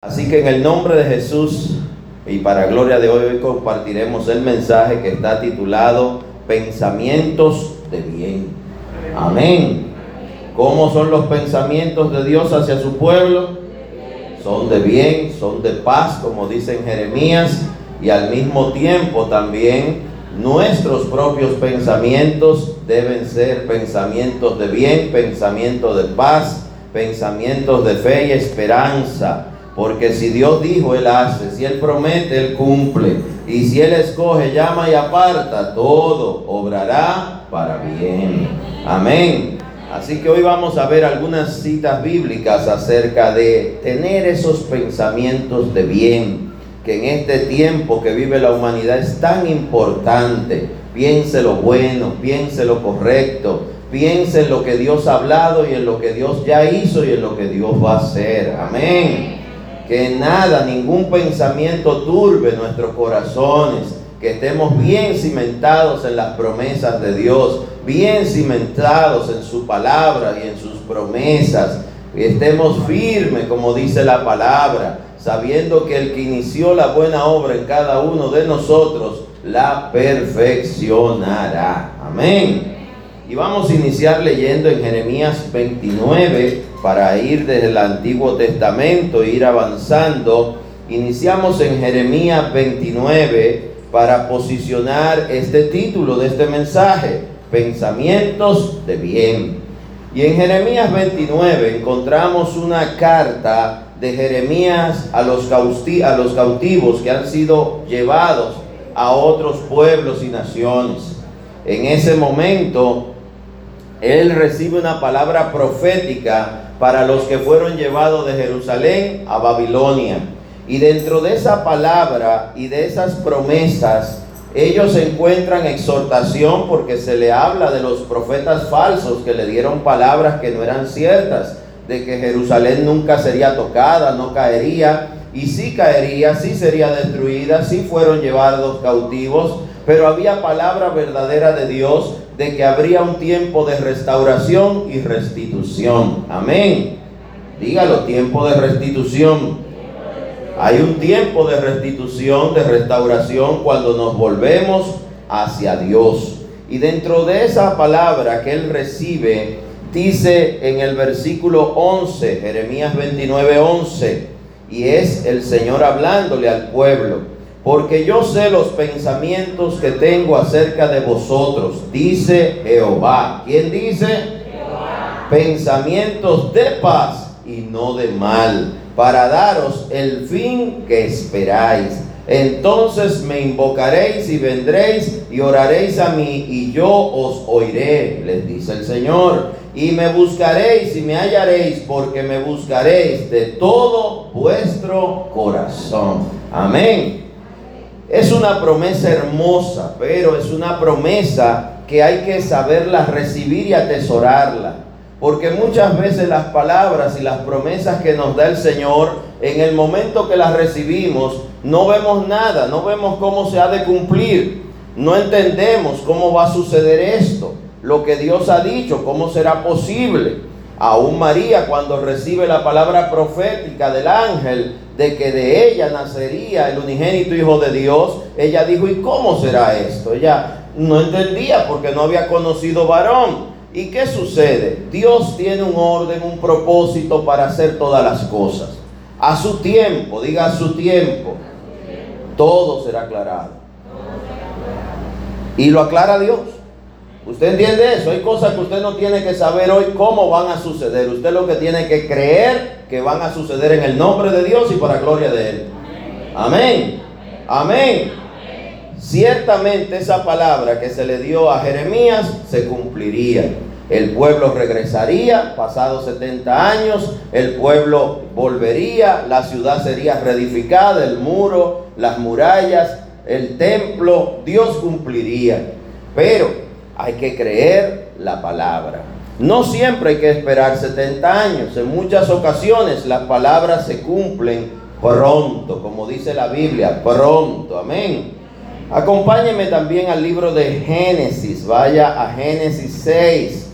Así que en el nombre de Jesús y para gloria de hoy, hoy compartiremos el mensaje que está titulado Pensamientos de bien. Amén. ¿Cómo son los pensamientos de Dios hacia su pueblo? Son de bien, son de paz, como dice en Jeremías, y al mismo tiempo también nuestros propios pensamientos deben ser pensamientos de bien, pensamientos de paz, pensamientos de fe y esperanza porque si Dios dijo, Él hace. Si Él promete, Él cumple. Y si Él escoge, llama y aparta, todo obrará para bien. Amén. Así que hoy vamos a ver algunas citas bíblicas acerca de tener esos pensamientos de bien, que en este tiempo que vive la humanidad es tan importante. Piense lo bueno, piense lo correcto, piense en lo que Dios ha hablado y en lo que Dios ya hizo y en lo que Dios va a hacer. Amén que nada, ningún pensamiento turbe nuestros corazones, que estemos bien cimentados en las promesas de Dios, bien cimentados en su palabra y en sus promesas, que estemos firmes, como dice la palabra, sabiendo que el que inició la buena obra en cada uno de nosotros, la perfeccionará. Amén. Y vamos a iniciar leyendo en Jeremías 29 para ir desde el Antiguo Testamento, ir avanzando. Iniciamos en Jeremías 29 para posicionar este título de este mensaje, Pensamientos de Bien. Y en Jeremías 29 encontramos una carta de Jeremías a los, a los cautivos que han sido llevados a otros pueblos y naciones. En ese momento él recibe una palabra profética para los que fueron llevados de Jerusalén a Babilonia. Y dentro de esa palabra y de esas promesas, ellos encuentran exhortación porque se le habla de los profetas falsos que le dieron palabras que no eran ciertas, de que Jerusalén nunca sería tocada, no caería, y sí caería, sí sería destruida, sí fueron llevados cautivos, pero había palabra verdadera de Dios de que habría un tiempo de restauración y restitución. Amén. Dígalo, tiempo de restitución. Hay un tiempo de restitución, de restauración cuando nos volvemos hacia Dios. Y dentro de esa palabra que él recibe, dice en el versículo 11, Jeremías 29, 11, y es el Señor hablándole al pueblo porque yo sé los pensamientos que tengo acerca de vosotros, dice Jehová. ¿Quién dice? Jehová. Pensamientos de paz y no de mal, para daros el fin que esperáis. Entonces me invocaréis y vendréis y oraréis a mí y yo os oiré, les dice el Señor. Y me buscaréis y me hallaréis porque me buscaréis de todo vuestro corazón. Amén. Es una promesa hermosa, pero es una promesa que hay que saberla recibir y atesorarla. Porque muchas veces las palabras y las promesas que nos da el Señor, en el momento que las recibimos, no vemos nada, no vemos cómo se ha de cumplir, no entendemos cómo va a suceder esto, lo que Dios ha dicho, cómo será posible. Aún María cuando recibe la palabra profética del ángel de que de ella nacería el unigénito Hijo de Dios, ella dijo, ¿y cómo será esto? Ella no entendía porque no había conocido varón. ¿Y qué sucede? Dios tiene un orden, un propósito para hacer todas las cosas. A su tiempo, diga a su tiempo, todo será aclarado. Y lo aclara Dios. ¿Usted entiende eso? Hay cosas que usted no tiene que saber hoy cómo van a suceder. Usted lo que tiene que creer que van a suceder en el nombre de Dios y para gloria de Él. Amén. Amén. Ciertamente esa palabra que se le dio a Jeremías se cumpliría. El pueblo regresaría, pasados 70 años, el pueblo volvería, la ciudad sería reedificada, el muro, las murallas, el templo, Dios cumpliría. Pero hay que creer la palabra. No siempre hay que esperar 70 años. En muchas ocasiones las palabras se cumplen pronto, como dice la Biblia, pronto. Amén. Acompáñeme también al libro de Génesis. Vaya a Génesis 6.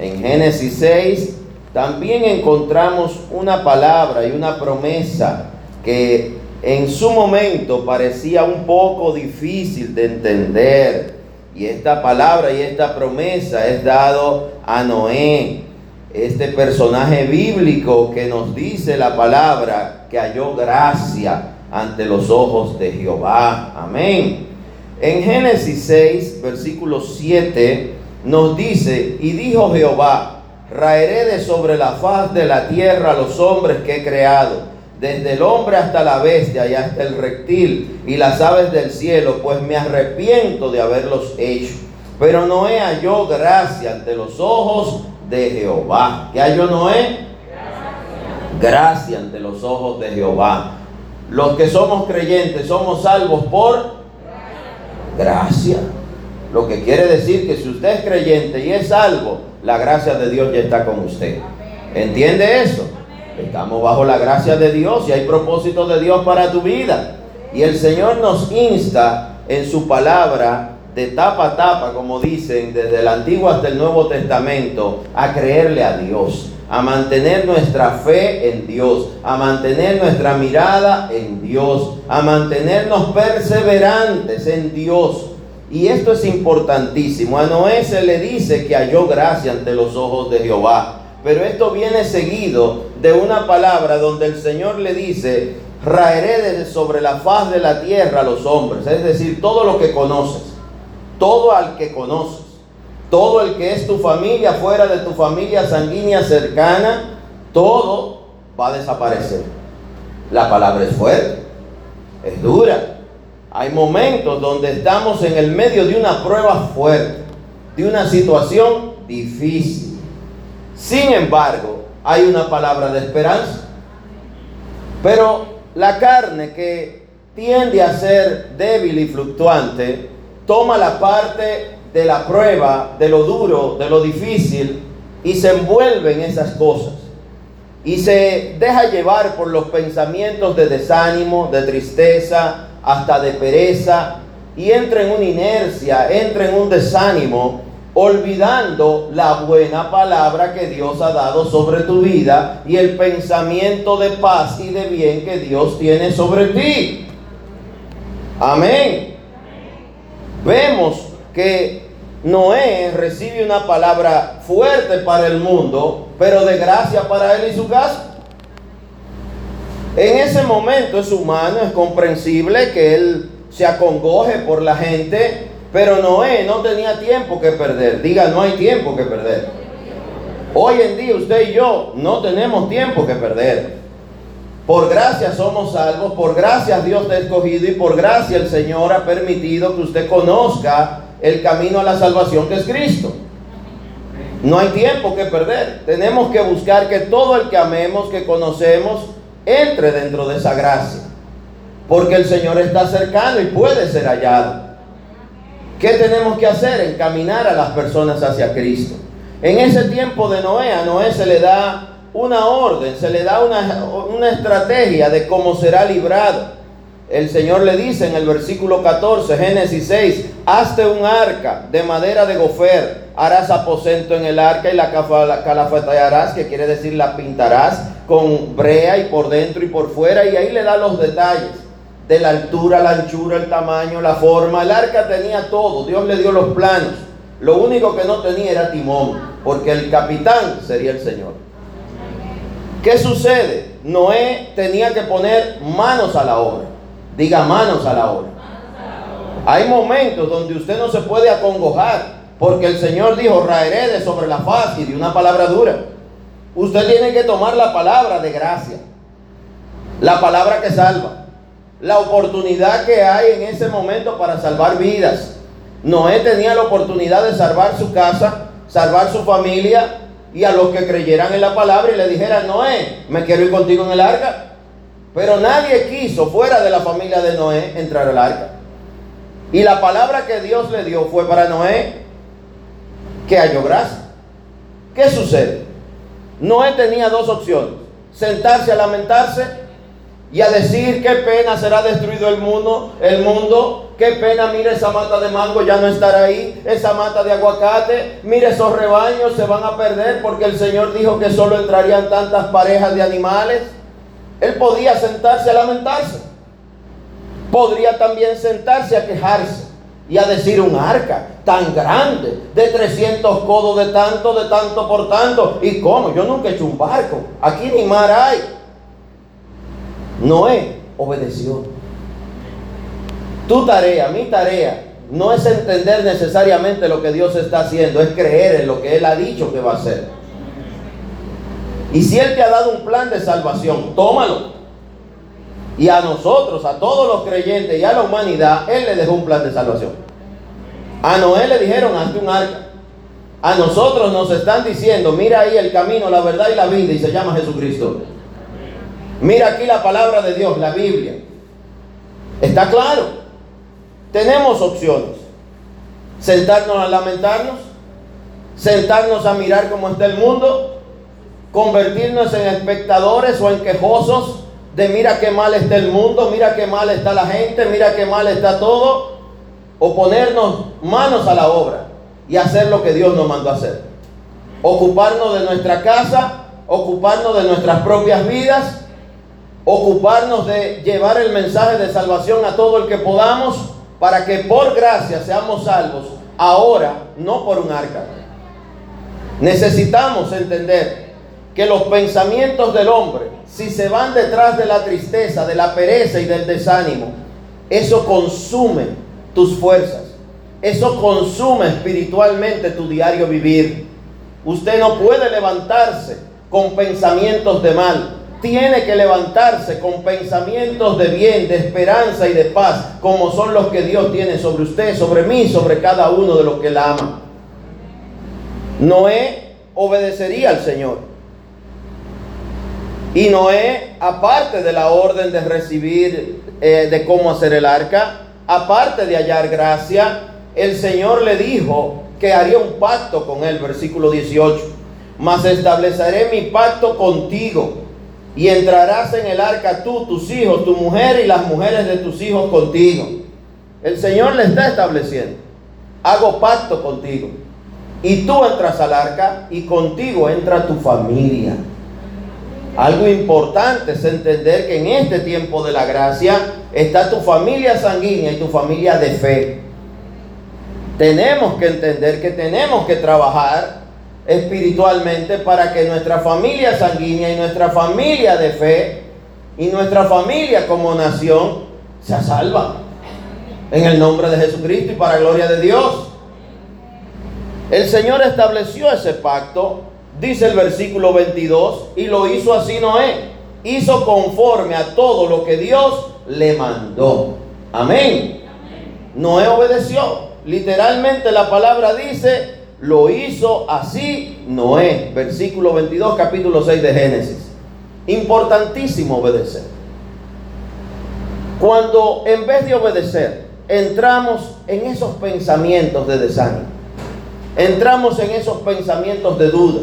En Génesis 6 también encontramos una palabra y una promesa que en su momento parecía un poco difícil de entender. Y esta palabra y esta promesa es dado a Noé, este personaje bíblico que nos dice la palabra que halló gracia ante los ojos de Jehová. Amén. En Génesis 6, versículo 7, nos dice, y dijo Jehová, raeré de sobre la faz de la tierra los hombres que he creado desde el hombre hasta la bestia y hasta el reptil y las aves del cielo, pues me arrepiento de haberlos hecho. Pero Noé halló gracia ante los ojos de Jehová. ¿Qué halló Noé? Gracia ante los ojos de Jehová. Los que somos creyentes somos salvos por gracia. Lo que quiere decir que si usted es creyente y es salvo, la gracia de Dios ya está con usted. ¿Entiende eso? Estamos bajo la gracia de Dios y hay propósito de Dios para tu vida. Y el Señor nos insta en su palabra de tapa a tapa, como dicen, desde el Antiguo hasta el Nuevo Testamento, a creerle a Dios, a mantener nuestra fe en Dios, a mantener nuestra mirada en Dios, a mantenernos perseverantes en Dios. Y esto es importantísimo. A Noé se le dice que halló gracia ante los ojos de Jehová. Pero esto viene seguido de una palabra donde el Señor le dice, raeré sobre la faz de la tierra a los hombres, es decir, todo lo que conoces, todo al que conoces, todo el que es tu familia, fuera de tu familia sanguínea cercana, todo va a desaparecer. La palabra es fuerte, es dura. Hay momentos donde estamos en el medio de una prueba fuerte, de una situación difícil. Sin embargo, hay una palabra de esperanza. Pero la carne que tiende a ser débil y fluctuante, toma la parte de la prueba, de lo duro, de lo difícil, y se envuelve en esas cosas. Y se deja llevar por los pensamientos de desánimo, de tristeza, hasta de pereza, y entra en una inercia, entra en un desánimo olvidando la buena palabra que Dios ha dado sobre tu vida y el pensamiento de paz y de bien que Dios tiene sobre ti. Amén. Vemos que Noé recibe una palabra fuerte para el mundo, pero de gracia para él y su casa. En ese momento es humano, es comprensible que él se acongoje por la gente pero Noé no tenía tiempo que perder. Diga, no hay tiempo que perder. Hoy en día usted y yo no tenemos tiempo que perder. Por gracia somos salvos, por gracia Dios te ha escogido y por gracia el Señor ha permitido que usted conozca el camino a la salvación que es Cristo. No hay tiempo que perder. Tenemos que buscar que todo el que amemos, que conocemos, entre dentro de esa gracia. Porque el Señor está cercano y puede ser hallado. ¿Qué tenemos que hacer? Encaminar a las personas hacia Cristo. En ese tiempo de Noé, a Noé se le da una orden, se le da una, estrategia de cómo será librado. El Señor le dice en el versículo 14, Génesis 6, hazte un arca de madera de gofer, harás aposento en el arca y la calafatearás, que quiere decir la pintarás con brea y por dentro y por fuera, y ahí le da los detalles de la altura, la anchura, el tamaño, la forma. El arca tenía todo, Dios le dio los planos. Lo único que no tenía era timón, porque el capitán sería el Señor. ¿Qué sucede? Noé tenía que poner manos a la obra. Diga manos a la obra. Hay momentos donde usted no se puede acongojar, porque el Señor dijo, raeré sobre la faz y de una palabra dura. Usted tiene que tomar la palabra de gracia, la palabra que salva la oportunidad que hay en ese momento para salvar vidas. Noé tenía la oportunidad de salvar su casa, salvar su familia y a los que creyeran en la palabra y le dijeran, Noé, me quiero ir contigo en el arca. Pero nadie quiso fuera de la familia de Noé entrar al arca. Y la palabra que Dios le dio fue para Noé que halló gracia. ¿Qué sucede? Noé tenía dos opciones. Sentarse a lamentarse y a decir qué pena será destruido el mundo, el mundo, qué pena, mire esa mata de mango ya no estará ahí, esa mata de aguacate, mire esos rebaños se van a perder porque el Señor dijo que solo entrarían tantas parejas de animales. Él podía sentarse a lamentarse. Podría también sentarse a quejarse y a decir un arca tan grande, de 300 codos de tanto, de tanto por tanto. ¿Y cómo? Yo nunca he hecho un barco. Aquí ni mar hay. Noé obedeció. Tu tarea, mi tarea, no es entender necesariamente lo que Dios está haciendo, es creer en lo que Él ha dicho que va a hacer. Y si Él te ha dado un plan de salvación, tómalo. Y a nosotros, a todos los creyentes y a la humanidad, Él le dejó un plan de salvación. A Noé le dijeron, hazte un arca. A nosotros nos están diciendo, mira ahí el camino, la verdad y la vida, y se llama Jesucristo. Mira aquí la palabra de Dios, la Biblia. Está claro. Tenemos opciones. Sentarnos a lamentarnos, sentarnos a mirar cómo está el mundo, convertirnos en espectadores o en quejosos de mira qué mal está el mundo, mira qué mal está la gente, mira qué mal está todo, o ponernos manos a la obra y hacer lo que Dios nos mandó a hacer. Ocuparnos de nuestra casa, ocuparnos de nuestras propias vidas, ocuparnos de llevar el mensaje de salvación a todo el que podamos para que por gracia seamos salvos ahora, no por un arca. Necesitamos entender que los pensamientos del hombre, si se van detrás de la tristeza, de la pereza y del desánimo, eso consume tus fuerzas. Eso consume espiritualmente tu diario vivir. Usted no puede levantarse con pensamientos de mal. Tiene que levantarse con pensamientos de bien, de esperanza y de paz, como son los que Dios tiene sobre usted, sobre mí, sobre cada uno de los que la ama. Noé obedecería al Señor. Y Noé, aparte de la orden de recibir, eh, de cómo hacer el arca, aparte de hallar gracia, el Señor le dijo que haría un pacto con él, versículo 18. Mas estableceré mi pacto contigo y entrarás en el arca tú, tus hijos, tu mujer y las mujeres de tus hijos contigo. El Señor le está estableciendo, hago pacto contigo. Y tú entras al arca y contigo entra tu familia. Algo importante es entender que en este tiempo de la gracia está tu familia sanguínea y tu familia de fe. Tenemos que entender que tenemos que trabajar espiritualmente para que nuestra familia sanguínea y nuestra familia de fe y nuestra familia como nación sea salva. En el nombre de Jesucristo y para gloria de Dios. El Señor estableció ese pacto dice el versículo 22, y lo hizo así Noé, hizo conforme a todo lo que Dios le mandó. Amén. Noé obedeció. Literalmente la palabra dice, lo hizo así Noé. Versículo 22, capítulo 6 de Génesis. Importantísimo obedecer. Cuando en vez de obedecer, entramos en esos pensamientos de desánimo, entramos en esos pensamientos de duda,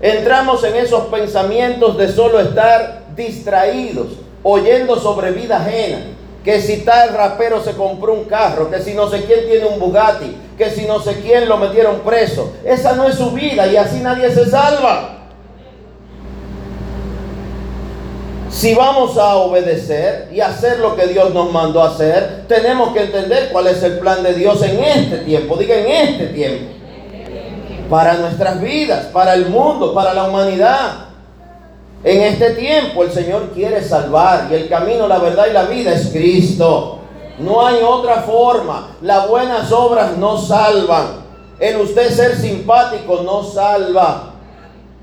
entramos en esos pensamientos de solo estar distraídos, oyendo sobre vida ajena. Que si tal rapero se compró un carro, que si no sé quién tiene un Bugatti, que si no sé quién lo metieron preso. Esa no es su vida y así nadie se salva. Si vamos a obedecer y hacer lo que Dios nos mandó hacer, tenemos que entender cuál es el plan de Dios en este tiempo. Diga en este tiempo para nuestras vidas, para el mundo, para la humanidad. En este tiempo el Señor quiere salvar y el camino, la verdad y la vida es Cristo. No hay otra forma. Las buenas obras no salvan. El usted ser simpático no salva.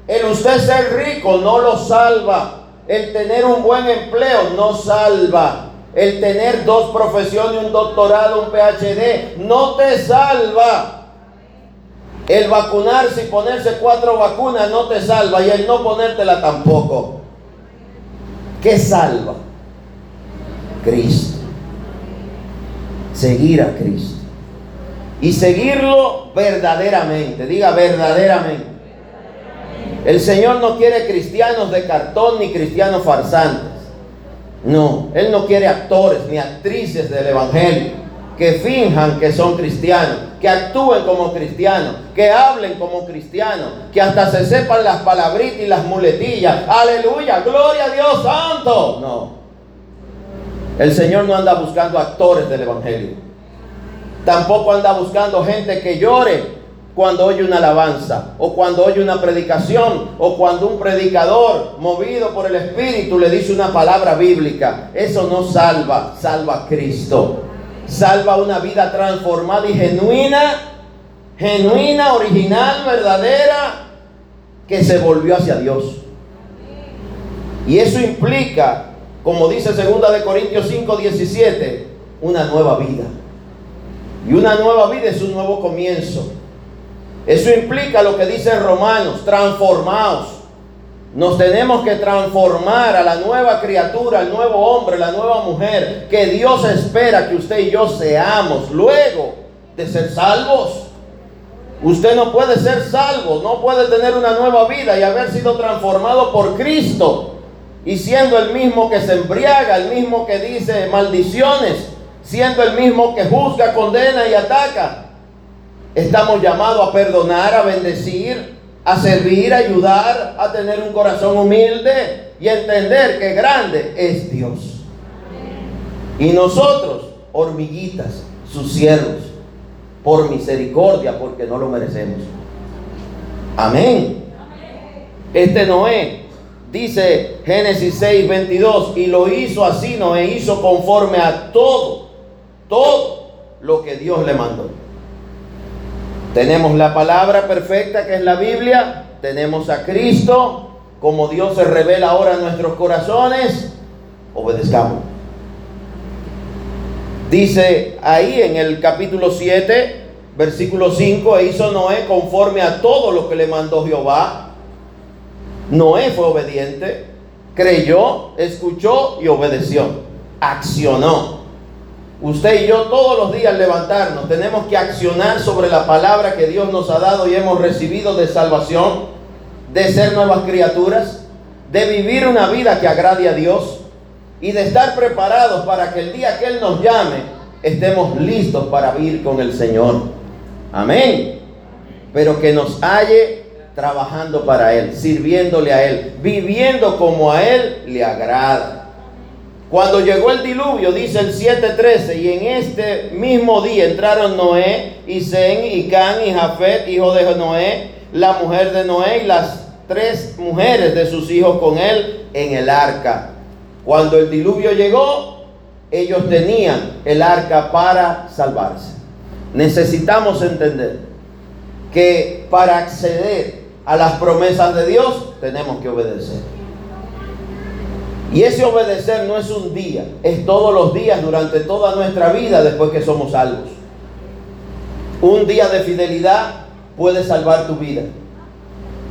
El usted ser rico no lo salva. El tener un buen empleo no salva. El tener dos profesiones, un doctorado, un PhD, no te salva. El vacunarse y ponerse cuatro vacunas no te salva y el no ponértela tampoco. ¿Qué salva? Cristo. Seguir a Cristo. Y seguirlo verdaderamente. Diga verdaderamente. El Señor no quiere cristianos de cartón ni cristianos farsantes. No, Él no quiere actores ni actrices del Evangelio que finjan que son cristianos que actúen como cristianos, que hablen como cristianos, que hasta se sepan las palabritas y las muletillas. Aleluya, gloria a Dios santo. No. El Señor no anda buscando actores del Evangelio. Tampoco anda buscando gente que llore cuando oye una alabanza, o cuando oye una predicación, o cuando un predicador movido por el Espíritu le dice una palabra bíblica. Eso no salva, salva a Cristo. Salva una vida transformada y genuina, genuina, original, verdadera, que se volvió hacia Dios. Y eso implica, como dice 2 de Corintios 5, 17, una nueva vida. Y una nueva vida es un nuevo comienzo. Eso implica lo que dice Romanos, transformaos. Nos tenemos que transformar a la nueva criatura, al nuevo hombre, la nueva mujer, que Dios espera que usted y yo seamos luego de ser salvos. Usted no puede ser salvo, no puede tener una nueva vida y haber sido transformado por Cristo y siendo el mismo que se embriaga, el mismo que dice maldiciones, siendo el mismo que juzga, condena y ataca. Estamos llamados a perdonar, a bendecir, a servir, a ayudar, a tener un corazón humilde y entender que grande es Dios. Y nosotros, hormiguitas, sus siervos, por misericordia, porque no lo merecemos. Amén. Este Noé, dice Génesis 6, 22, y lo hizo así, Noé hizo conforme a todo, todo lo que Dios le mandó. Tenemos la palabra perfecta que es la Biblia, tenemos a Cristo, como Dios se revela ahora en nuestros corazones, obedezcamos. Dice ahí en el capítulo 7, versículo 5, e hizo Noé conforme a todo lo que le mandó Jehová. Noé fue obediente, creyó, escuchó y obedeció, accionó. Usted y yo todos los días levantarnos, tenemos que accionar sobre la palabra que Dios nos ha dado y hemos recibido de salvación, de ser nuevas criaturas, de vivir una vida que agrade a Dios y de estar preparados para que el día que Él nos llame estemos listos para vivir con el Señor. Amén. Pero que nos halle trabajando para Él, sirviéndole a Él, viviendo como a Él le agrada. Cuando llegó el diluvio, dice el 7:13, y en este mismo día entraron Noé, y Zen, y Can, y Jafet, hijo de Noé, la mujer de Noé, y las tres mujeres de sus hijos con él en el arca. Cuando el diluvio llegó, ellos tenían el arca para salvarse. Necesitamos entender que para acceder a las promesas de Dios tenemos que obedecer. Y ese obedecer no es un día, es todos los días durante toda nuestra vida después que somos salvos. Un día de fidelidad puede salvar tu vida.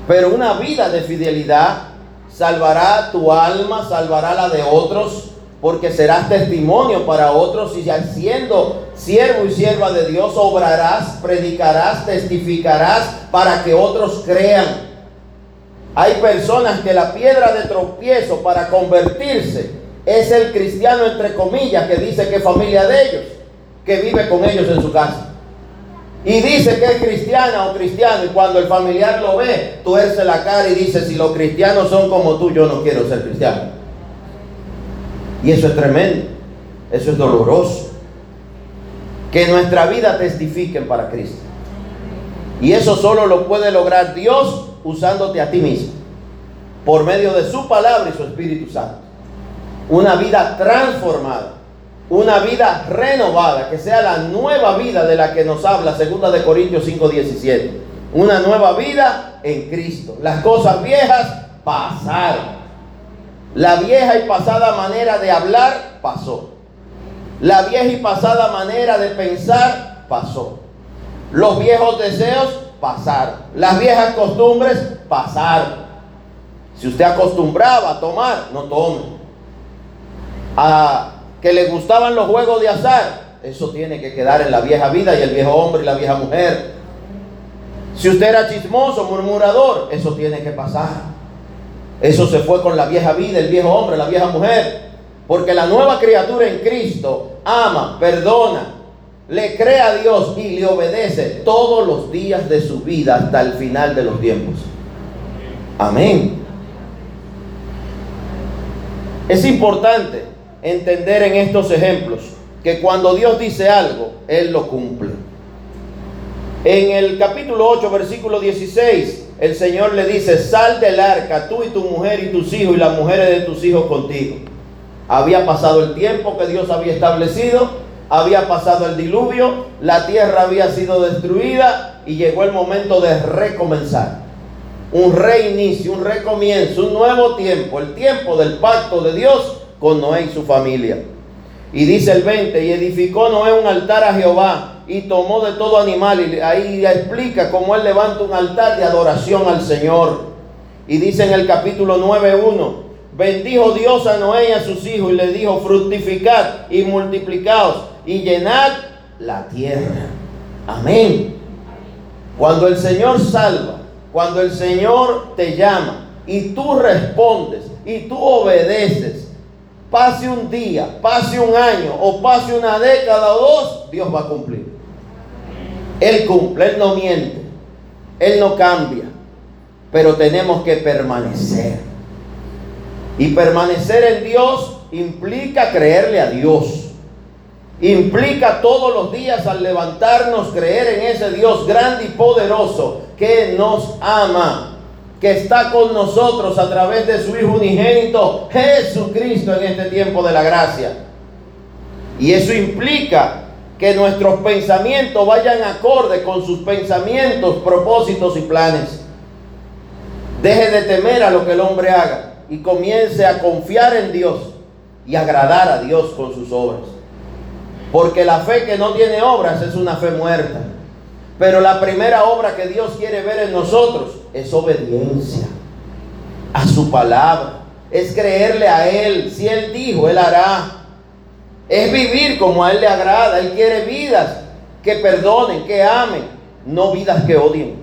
Pero una vida de fidelidad salvará tu alma, salvará la de otros, porque serás testimonio para otros y siendo siervo y sierva de Dios, obrarás, predicarás, testificarás para que otros crean. Hay personas que la piedra de tropiezo para convertirse es el cristiano, entre comillas, que dice que es familia de ellos, que vive con ellos en su casa. Y dice que es cristiana o cristiano, y cuando el familiar lo ve, tuerce la cara y dice, si los cristianos son como tú, yo no quiero ser cristiano. Y eso es tremendo, eso es doloroso. Que nuestra vida testifiquen para Cristo. Y eso solo lo puede lograr Dios usándote a ti mismo, por medio de su palabra y su Espíritu Santo. Una vida transformada, una vida renovada, que sea la nueva vida de la que nos habla 2 de Corintios 5:17. Una nueva vida en Cristo. Las cosas viejas pasaron. La vieja y pasada manera de hablar pasó. La vieja y pasada manera de pensar pasó. Los viejos deseos pasar. Las viejas costumbres, pasar. Si usted acostumbraba a tomar, no tome. A que le gustaban los juegos de azar, eso tiene que quedar en la vieja vida y el viejo hombre y la vieja mujer. Si usted era chismoso, murmurador, eso tiene que pasar. Eso se fue con la vieja vida, el viejo hombre, la vieja mujer. Porque la nueva criatura en Cristo ama, perdona, le cree a Dios y le obedece todos los días de su vida hasta el final de los tiempos. Amén. Es importante entender en estos ejemplos que cuando Dios dice algo, Él lo cumple. En el capítulo 8, versículo 16, el Señor le dice, sal del arca, tú y tu mujer y tus hijos y las mujeres de tus hijos contigo. Había pasado el tiempo que Dios había establecido, había pasado el diluvio, la tierra había sido destruida y llegó el momento de recomenzar. Un reinicio, un recomienzo, un nuevo tiempo, el tiempo del pacto de Dios con Noé y su familia. Y dice el 20, y edificó Noé un altar a Jehová y tomó de todo animal. Y ahí explica cómo él levanta un altar de adoración al Señor. Y dice en el capítulo 9.1, bendijo Dios a Noé y a sus hijos y le dijo, fructificad y multiplicaos y llenad la tierra. Amén. Cuando el Señor salva, cuando el Señor te llama y tú respondes y tú obedeces, pase un día, pase un año o pase una década o dos, Dios va a cumplir. Él cumple, Él no miente, Él no cambia, pero tenemos que permanecer. Y permanecer en Dios implica creerle a Dios. Implica todos los días al levantarnos creer en ese Dios grande y poderoso que nos ama, que está con nosotros a través de su Hijo unigénito, Jesucristo, en este tiempo de la gracia. Y eso implica que nuestros pensamientos vayan acorde con sus pensamientos, propósitos y planes. Deje de temer a lo que el hombre haga y comience a confiar en Dios y agradar a Dios con sus obras. Porque la fe que no tiene obras es una fe muerta. Pero la primera obra que Dios quiere ver en nosotros es obediencia a su palabra. Es creerle a Él. Si Él dijo, Él hará. Es vivir como a Él le agrada. Él quiere vidas que perdonen, que amen, no vidas que odien.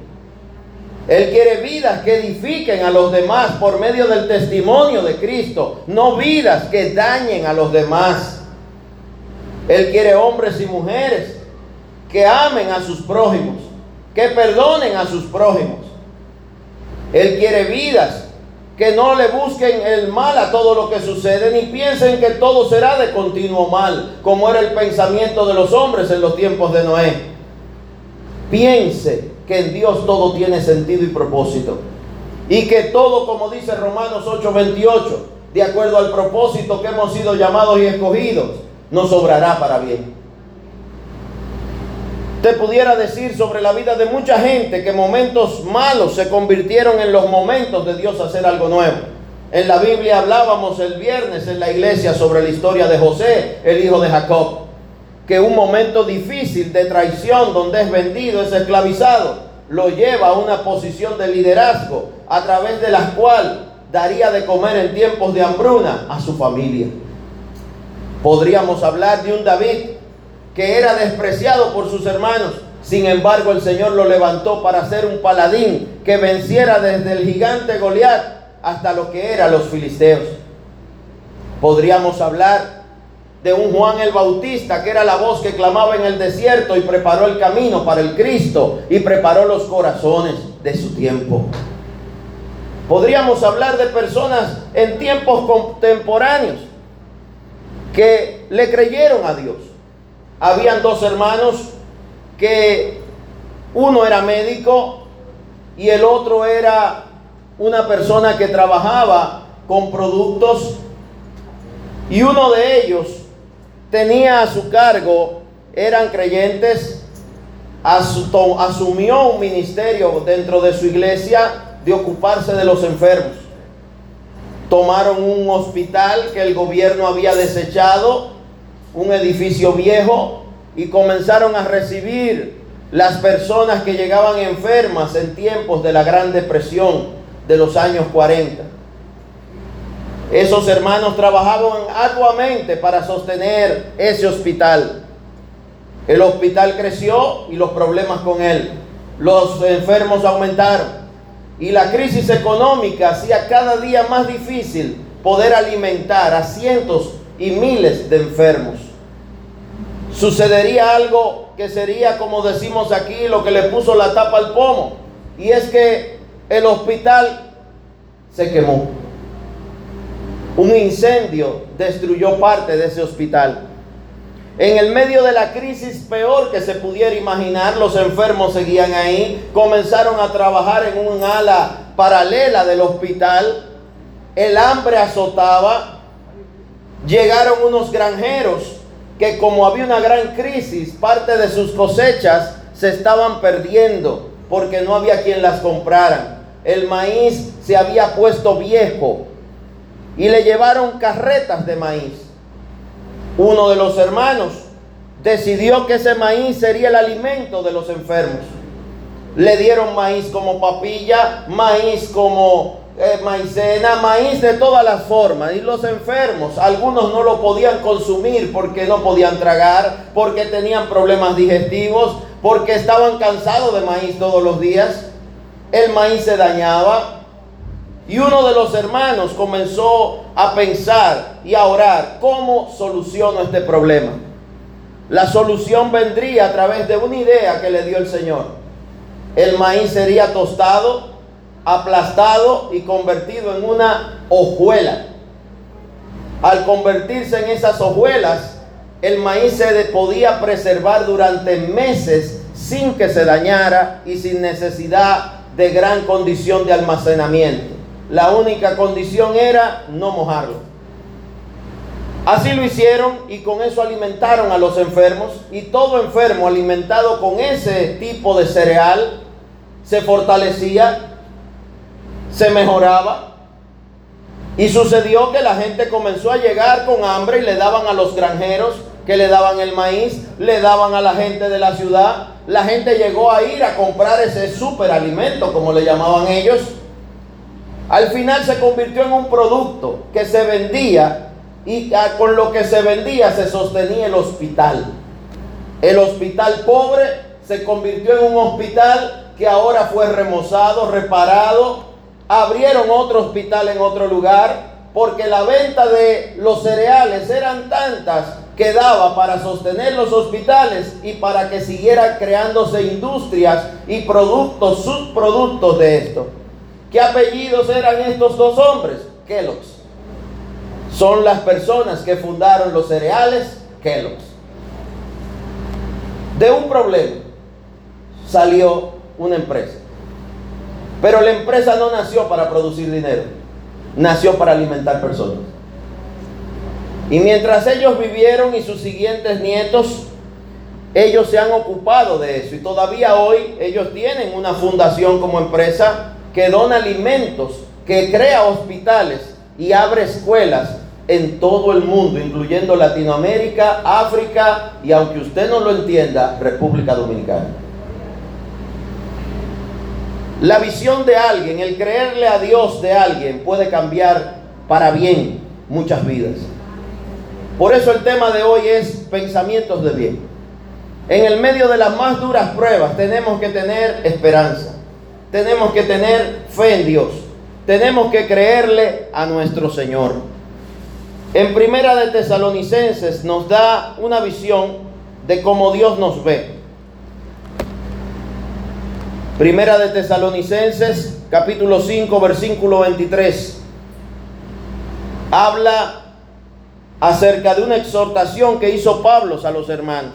Él quiere vidas que edifiquen a los demás por medio del testimonio de Cristo, no vidas que dañen a los demás. Él quiere hombres y mujeres que amen a sus prójimos, que perdonen a sus prójimos. Él quiere vidas que no le busquen el mal a todo lo que sucede, ni piensen que todo será de continuo mal, como era el pensamiento de los hombres en los tiempos de Noé. Piense que en Dios todo tiene sentido y propósito. Y que todo, como dice Romanos 8:28, de acuerdo al propósito que hemos sido llamados y escogidos, nos obrará para bien. Te pudiera decir sobre la vida de mucha gente que momentos malos se convirtieron en los momentos de Dios hacer algo nuevo. En la Biblia hablábamos el viernes en la iglesia sobre la historia de José, el hijo de Jacob, que un momento difícil de traición donde es vendido, es esclavizado, lo lleva a una posición de liderazgo a través de la cual daría de comer en tiempos de hambruna a su familia. Podríamos hablar de un David que era despreciado por sus hermanos. Sin embargo, el Señor lo levantó para ser un paladín que venciera desde el gigante Goliat hasta lo que eran los filisteos. Podríamos hablar de un Juan el Bautista, que era la voz que clamaba en el desierto y preparó el camino para el Cristo y preparó los corazones de su tiempo. Podríamos hablar de personas en tiempos contemporáneos que le creyeron a Dios habían dos hermanos que uno era médico y el otro era una persona que trabajaba con productos y uno de ellos tenía a su cargo, eran creyentes, asumió un ministerio dentro de su iglesia de ocuparse de los enfermos. Tomaron un hospital que el gobierno había desechado un edificio viejo y comenzaron a recibir las personas que llegaban enfermas en tiempos de la Gran Depresión de los años 40. Esos hermanos trabajaban arduamente para sostener ese hospital. El hospital creció y los problemas con él. Los enfermos aumentaron. Y la crisis económica hacía cada día más difícil poder alimentar a cientos y miles de enfermos. sucedería algo que sería, como decimos aquí, lo que le puso la tapa al pomo. Y es que el hospital se quemó. Un incendio destruyó parte de ese hospital. En el medio de la crisis peor que se pudiera imaginar, los enfermos seguían ahí, comenzaron a trabajar en un ala paralela del hospital, el hambre azotaba, llegaron unos granjeros que como había una gran crisis, parte de sus cosechas se estaban perdiendo porque no había quien las comprara. El maíz se había puesto viejo y le llevaron carretas de maíz. Uno de los hermanos decidió que ese maíz sería el alimento de los enfermos. Le dieron maíz como papilla, maíz como eh, maicena, maíz de todas las formas. Y los enfermos, algunos no lo podían consumir porque no podían tragar, porque tenían problemas digestivos, porque estaban cansados de maíz todos los días. El maíz se dañaba, y uno de los hermanos comenzó a pensar y a orar, ¿cómo soluciono este problema? La solución vendría a través de una idea que le dio el Señor. El maíz sería tostado, aplastado y convertido en una hojuela. Al convertirse en esas hojuelas, el maíz se podía preservar durante meses sin que se dañara y sin necesidad de gran condición de almacenamiento. La única condición era no mojarlo. Así lo hicieron y con eso alimentaron a los enfermos y todo enfermo alimentado con ese tipo de cereal se fortalecía, se mejoraba y sucedió que la gente comenzó a llegar con hambre y le daban a los granjeros que le daban el maíz, le daban a la gente de la ciudad. La gente llegó a ir a comprar ese superalimento, como le llamaban ellos, al final se convirtió en un producto que se vendía y con lo que se vendía se sostenía el hospital. El hospital pobre se convirtió en un hospital que ahora fue remozado, reparado. Abrieron otro hospital en otro lugar porque la venta de los cereales eran tantas que daba para sostener los hospitales y para que siguieran creándose industrias y productos, subproductos de esto. ¿Qué apellidos eran estos dos hombres? Kellogg's. Son las personas que fundaron los cereales Kellogg's. De un problema salió una empresa. Pero la empresa no nació para producir dinero, nació para alimentar personas. Y mientras ellos vivieron y sus siguientes nietos, ellos se han ocupado de eso. Y todavía hoy ellos tienen una fundación como empresa que dona alimentos, que crea hospitales y abre escuelas en todo el mundo, incluyendo Latinoamérica, África y, aunque usted no lo entienda, República Dominicana. La visión de alguien, el creerle a Dios de alguien puede cambiar para bien muchas vidas. Por eso el tema de hoy es pensamientos de bien. En el medio de las más duras pruebas tenemos que tener esperanza tenemos que tener fe en Dios. Tenemos que creerle a nuestro Señor. En Primera de Tesalonicenses nos da una visión de cómo Dios nos ve. Primera de Tesalonicenses, capítulo 5, versículo 23. Habla acerca de una exhortación que hizo Pablo a los hermanos.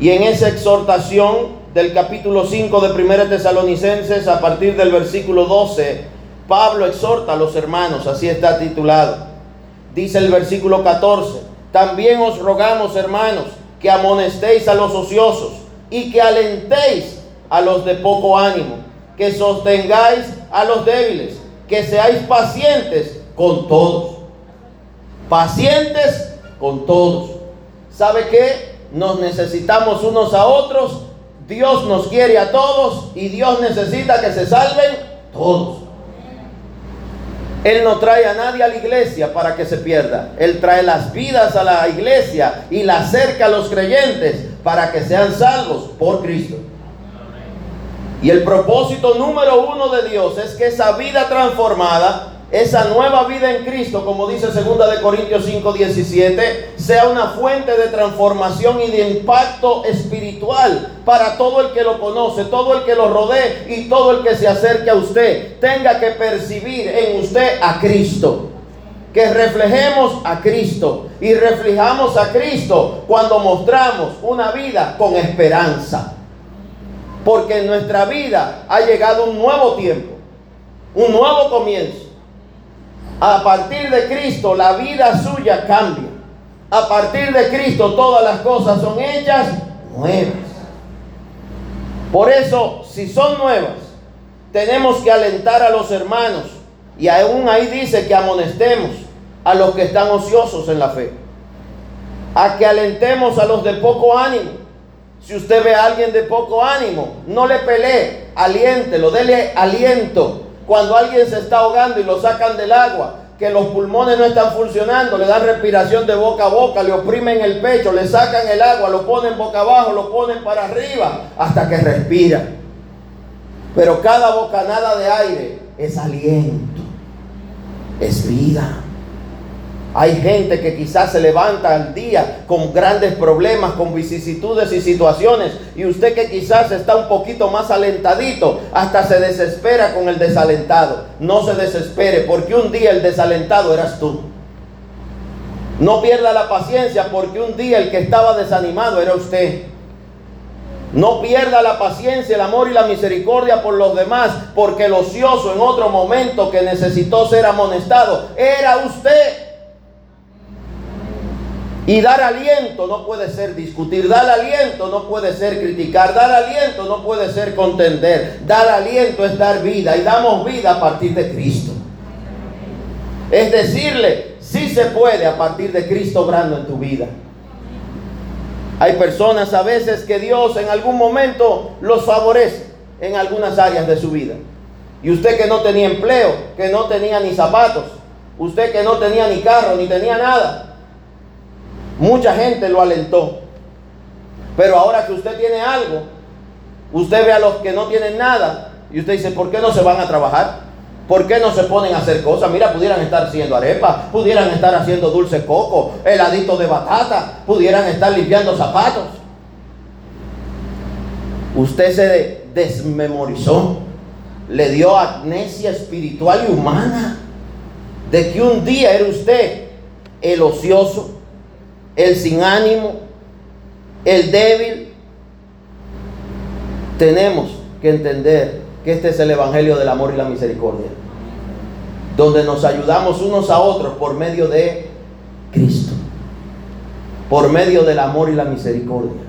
Y en esa exhortación del capítulo 5 de 1 Tesalonicenses, a partir del versículo 12, Pablo exhorta a los hermanos, así está titulado. Dice el versículo 14, también os rogamos, hermanos, que amonestéis a los ociosos y que alentéis a los de poco ánimo, que sostengáis a los débiles, que seáis pacientes con todos. Pacientes con todos. ¿Sabe qué? Nos necesitamos unos a otros Dios nos quiere a todos y Dios necesita que se salven todos. Él no trae a nadie a la iglesia para que se pierda. Él trae las vidas a la iglesia y la acerca a los creyentes para que sean salvos por Cristo. Y el propósito número uno de Dios es que esa vida transformada esa nueva vida en Cristo, como dice 2 de Corintios 5, 17, sea una fuente de transformación y de impacto espiritual para todo el que lo conoce, todo el que lo rodee y todo el que se acerque a usted. Tenga que percibir en usted a Cristo. Que reflejemos a Cristo y reflejamos a Cristo cuando mostramos una vida con esperanza. Porque en nuestra vida ha llegado un nuevo tiempo, un nuevo comienzo a partir de Cristo la vida suya cambia. A partir de Cristo todas las cosas son hechas nuevas. Por eso, si son nuevas, tenemos que alentar a los hermanos. Y aún ahí dice que amonestemos a los que están ociosos en la fe. A que alentemos a los de poco ánimo. Si usted ve a alguien de poco ánimo, no le pelee, aliéntelo, dele aliento cuando alguien se está ahogando y lo sacan del agua, que los pulmones no están funcionando, le dan respiración de boca a boca, le oprimen el pecho, le sacan el agua, lo ponen boca abajo, lo ponen para arriba, hasta que respira. Pero cada bocanada de aire es aliento, es vida. Hay gente que quizás se levanta al día con grandes problemas, con vicisitudes y situaciones. Y usted que quizás está un poquito más alentadito, hasta se desespera con el desalentado. No se desespere porque un día el desalentado eras tú. No pierda la paciencia porque un día el que estaba desanimado era usted. No pierda la paciencia, el amor y la misericordia por los demás, porque el ocioso en otro momento que necesitó ser amonestado era usted. Y dar aliento no puede ser discutir, dar aliento no puede ser criticar, dar aliento no puede ser contender, dar aliento es dar vida y damos vida a partir de Cristo. Es decirle, sí se puede a partir de Cristo obrando en tu vida. Hay personas a veces que Dios en algún momento los favorece en algunas áreas de su vida. Y usted que no tenía empleo, que no tenía ni zapatos, usted que no tenía ni carro, ni tenía nada, Mucha gente lo alentó. Pero ahora que usted tiene algo, usted ve a los que no tienen nada y usted dice, ¿por qué no se van a trabajar? ¿Por qué no se ponen a hacer cosas? Mira, pudieran estar haciendo arepa, pudieran estar haciendo dulce coco, heladito de batata, pudieran estar limpiando zapatos. Usted se desmemorizó, le dio amnesia espiritual y humana de que un día era usted el ocioso, el sin ánimo, el débil. Tenemos que entender que este es el Evangelio del amor y la misericordia, donde nos ayudamos unos a otros por medio de Cristo, por medio del amor y la misericordia.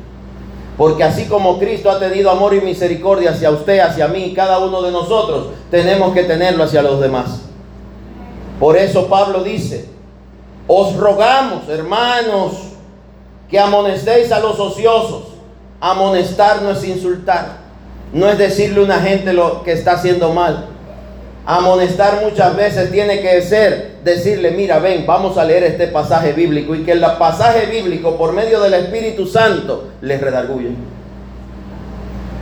Porque así como Cristo ha tenido amor y misericordia hacia usted, hacia mí, cada uno de nosotros, tenemos que tenerlo hacia los demás. Por eso Pablo dice, os rogamos, hermanos, que amonestéis a los ociosos. Amonestar no es insultar. No es decirle a una gente lo que está haciendo mal. Amonestar muchas veces tiene que ser decirle, mira, ven, vamos a leer este pasaje bíblico y que el pasaje bíblico por medio del Espíritu Santo les redarguye.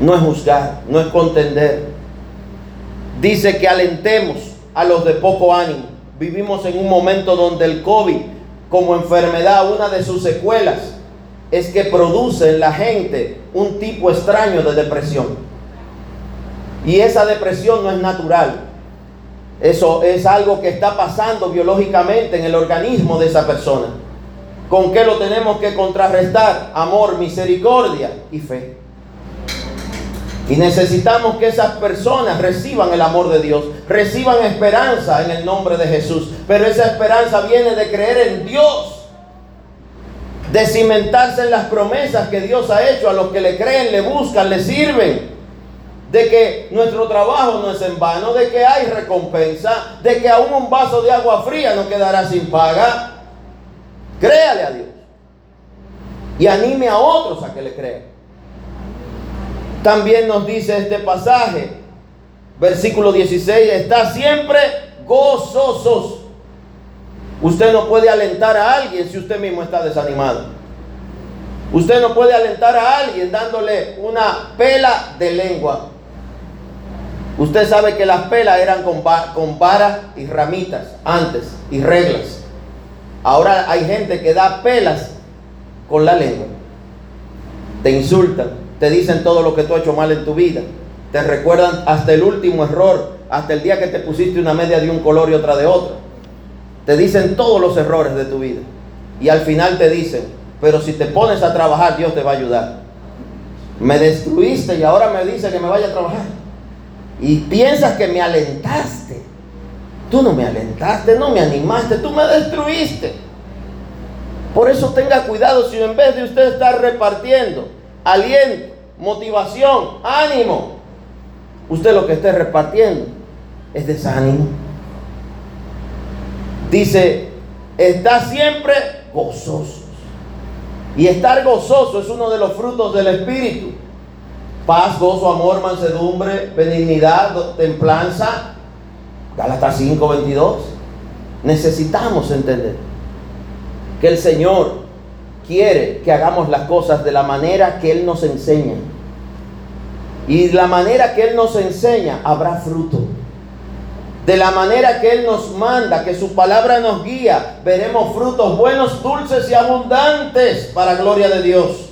No es juzgar, no es contender. Dice que alentemos a los de poco ánimo Vivimos en un momento donde el COVID como enfermedad, una de sus secuelas es que produce en la gente un tipo extraño de depresión. Y esa depresión no es natural. Eso es algo que está pasando biológicamente en el organismo de esa persona. ¿Con qué lo tenemos que contrarrestar? Amor, misericordia y fe. Y necesitamos que esas personas reciban el amor de Dios, reciban esperanza en el nombre de Jesús. Pero esa esperanza viene de creer en Dios, de cimentarse en las promesas que Dios ha hecho a los que le creen, le buscan, le sirven. De que nuestro trabajo no es en vano, de que hay recompensa, de que aún un vaso de agua fría no quedará sin paga. Créale a Dios. Y anime a otros a que le crean. También nos dice este pasaje, versículo 16, está siempre gozosos. Usted no puede alentar a alguien si usted mismo está desanimado. Usted no puede alentar a alguien dándole una pela de lengua. Usted sabe que las pelas eran con, con vara y ramitas antes y reglas. Ahora hay gente que da pelas con la lengua. Te insultan, te dicen todo lo que tú has hecho mal en tu vida. Te recuerdan hasta el último error, hasta el día que te pusiste una media de un color y otra de otro. Te dicen todos los errores de tu vida. Y al final te dicen, pero si te pones a trabajar, Dios te va a ayudar. Me destruiste y ahora me dice que me vaya a trabajar. Y piensas que me alentaste. Tú no me alentaste, no me animaste, tú me destruiste. Por eso tenga cuidado si en vez de usted estar repartiendo aliento, motivación, ánimo, usted lo que esté repartiendo es desánimo. Dice, está siempre gozoso. Y estar gozoso es uno de los frutos del Espíritu. Paz, gozo, amor, mansedumbre, benignidad, templanza. Gálatas 5:22. Necesitamos entender que el Señor quiere que hagamos las cosas de la manera que Él nos enseña. Y la manera que Él nos enseña habrá fruto. De la manera que Él nos manda, que su palabra nos guía, veremos frutos buenos, dulces y abundantes para gloria de Dios.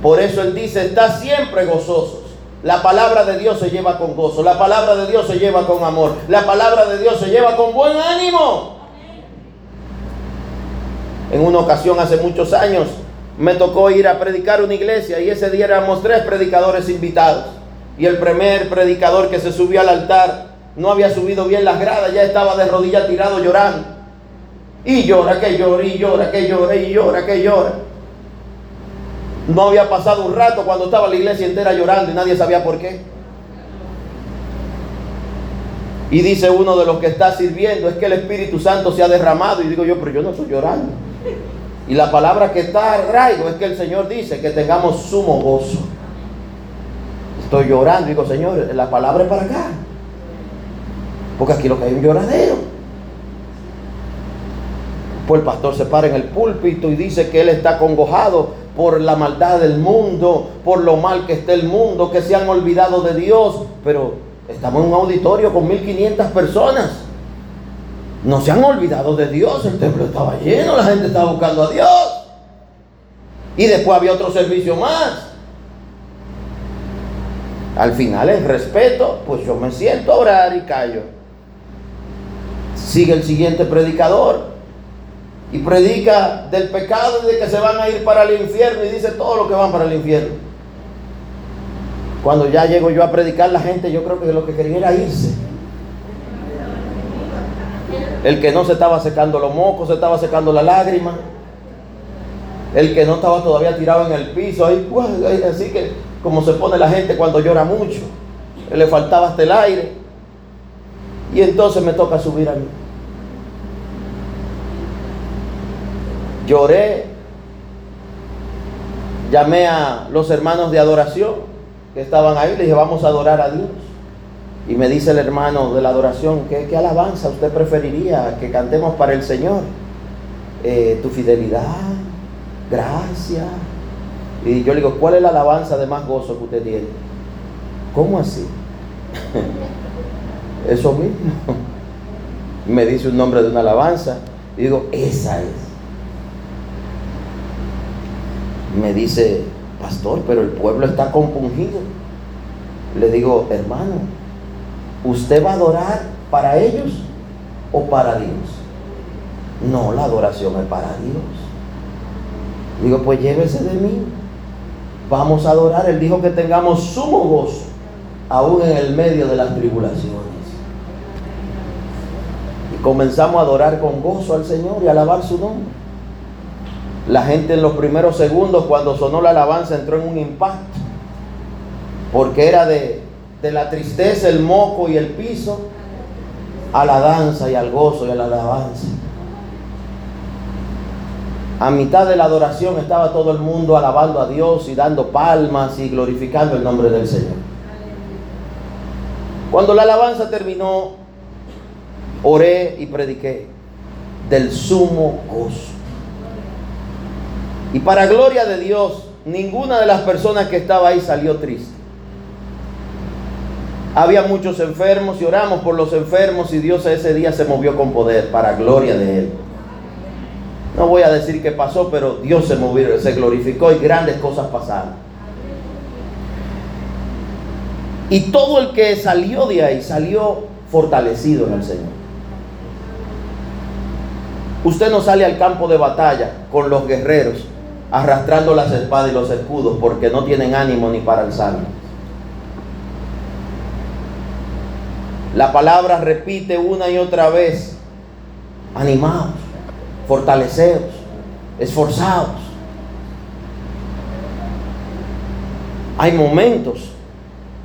Por eso Él dice, está siempre gozosos. La palabra de Dios se lleva con gozo, la palabra de Dios se lleva con amor, la palabra de Dios se lleva con buen ánimo. En una ocasión hace muchos años me tocó ir a predicar una iglesia y ese día éramos tres predicadores invitados. Y el primer predicador que se subió al altar no había subido bien las gradas, ya estaba de rodillas tirado llorando. Y llora, que llora, y llora, que llora, y llora, que llora. No había pasado un rato cuando estaba la iglesia entera llorando y nadie sabía por qué. Y dice uno de los que está sirviendo, es que el Espíritu Santo se ha derramado. Y digo yo, pero yo no estoy llorando. Y la palabra que está traigo es que el Señor dice que tengamos sumo gozo. Estoy llorando, digo, Señor, la palabra es para acá. Porque aquí lo que hay es un lloradero. Pues el pastor se para en el púlpito y dice que él está congojado por la maldad del mundo, por lo mal que está el mundo, que se han olvidado de Dios. Pero estamos en un auditorio con 1500 personas. No se han olvidado de Dios, el templo estaba lleno, la gente estaba buscando a Dios. Y después había otro servicio más. Al final, el respeto, pues yo me siento a orar y callo. Sigue el siguiente predicador y predica del pecado y de que se van a ir para el infierno y dice todo lo que van para el infierno. Cuando ya llego yo a predicar la gente, yo creo que lo que quería era irse. El que no se estaba secando los mocos, se estaba secando la lágrima. El que no estaba todavía tirado en el piso, ahí, así que como se pone la gente cuando llora mucho. Le faltaba hasta el aire. Y entonces me toca subir a mí. Lloré, llamé a los hermanos de adoración que estaban ahí, le dije, vamos a adorar a Dios. Y me dice el hermano de la adoración, ¿qué, alabanza usted preferiría que cantemos para el Señor? Eh, tu fidelidad, gracia. Y yo le digo, ¿cuál es la alabanza de más gozo que usted tiene? ¿Cómo así? Eso mismo. Me dice un nombre de una alabanza. Y digo, esa es. Me dice, pastor, pero el pueblo está compungido. Le digo, hermano, ¿usted va a adorar para ellos o para Dios? No, la adoración es para Dios. Digo, pues llévese de mí. Vamos a adorar. Él dijo que tengamos sumo gozo, aún en el medio de las tribulaciones comenzamos a adorar con gozo al Señor y alabar su nombre. La gente en los primeros segundos cuando sonó la alabanza entró en un impacto, porque era de, de la tristeza, el moco y el piso, a la danza y al gozo y a la alabanza. A mitad de la adoración estaba todo el mundo alabando a Dios y dando palmas y glorificando el nombre del Señor. Cuando la alabanza terminó, oré y prediqué del sumo gozo. Y para gloria de Dios, ninguna de las personas que estaba ahí salió triste. Había muchos enfermos y oramos por los enfermos y Dios ese día se movió con poder para gloria de Él. No voy a decir qué pasó, pero Dios se movió, se glorificó y grandes cosas pasaron. Y todo el que salió de ahí salió fortalecido en el Señor. Usted no sale al campo de batalla con los guerreros arrastrando las espadas y los escudos porque no tienen ánimo ni para alzarlo. La palabra repite una y otra vez, animados, fortalecedos, esforzados. Hay momentos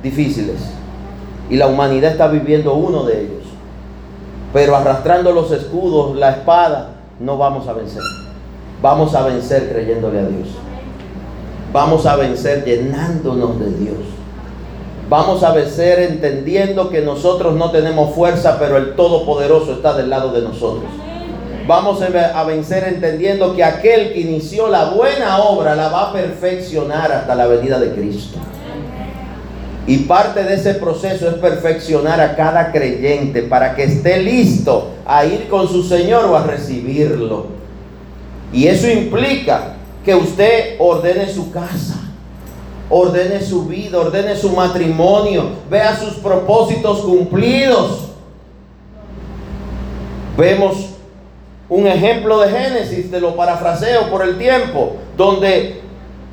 difíciles y la humanidad está viviendo uno de ellos. Pero arrastrando los escudos, la espada, no vamos a vencer. Vamos a vencer creyéndole a Dios. Vamos a vencer llenándonos de Dios. Vamos a vencer entendiendo que nosotros no tenemos fuerza, pero el Todopoderoso está del lado de nosotros. Vamos a vencer entendiendo que aquel que inició la buena obra la va a perfeccionar hasta la venida de Cristo. Y parte de ese proceso es perfeccionar a cada creyente para que esté listo a ir con su Señor o a recibirlo. Y eso implica que usted ordene su casa, ordene su vida, ordene su matrimonio, vea sus propósitos cumplidos. Vemos un ejemplo de Génesis, te lo parafraseo por el tiempo, donde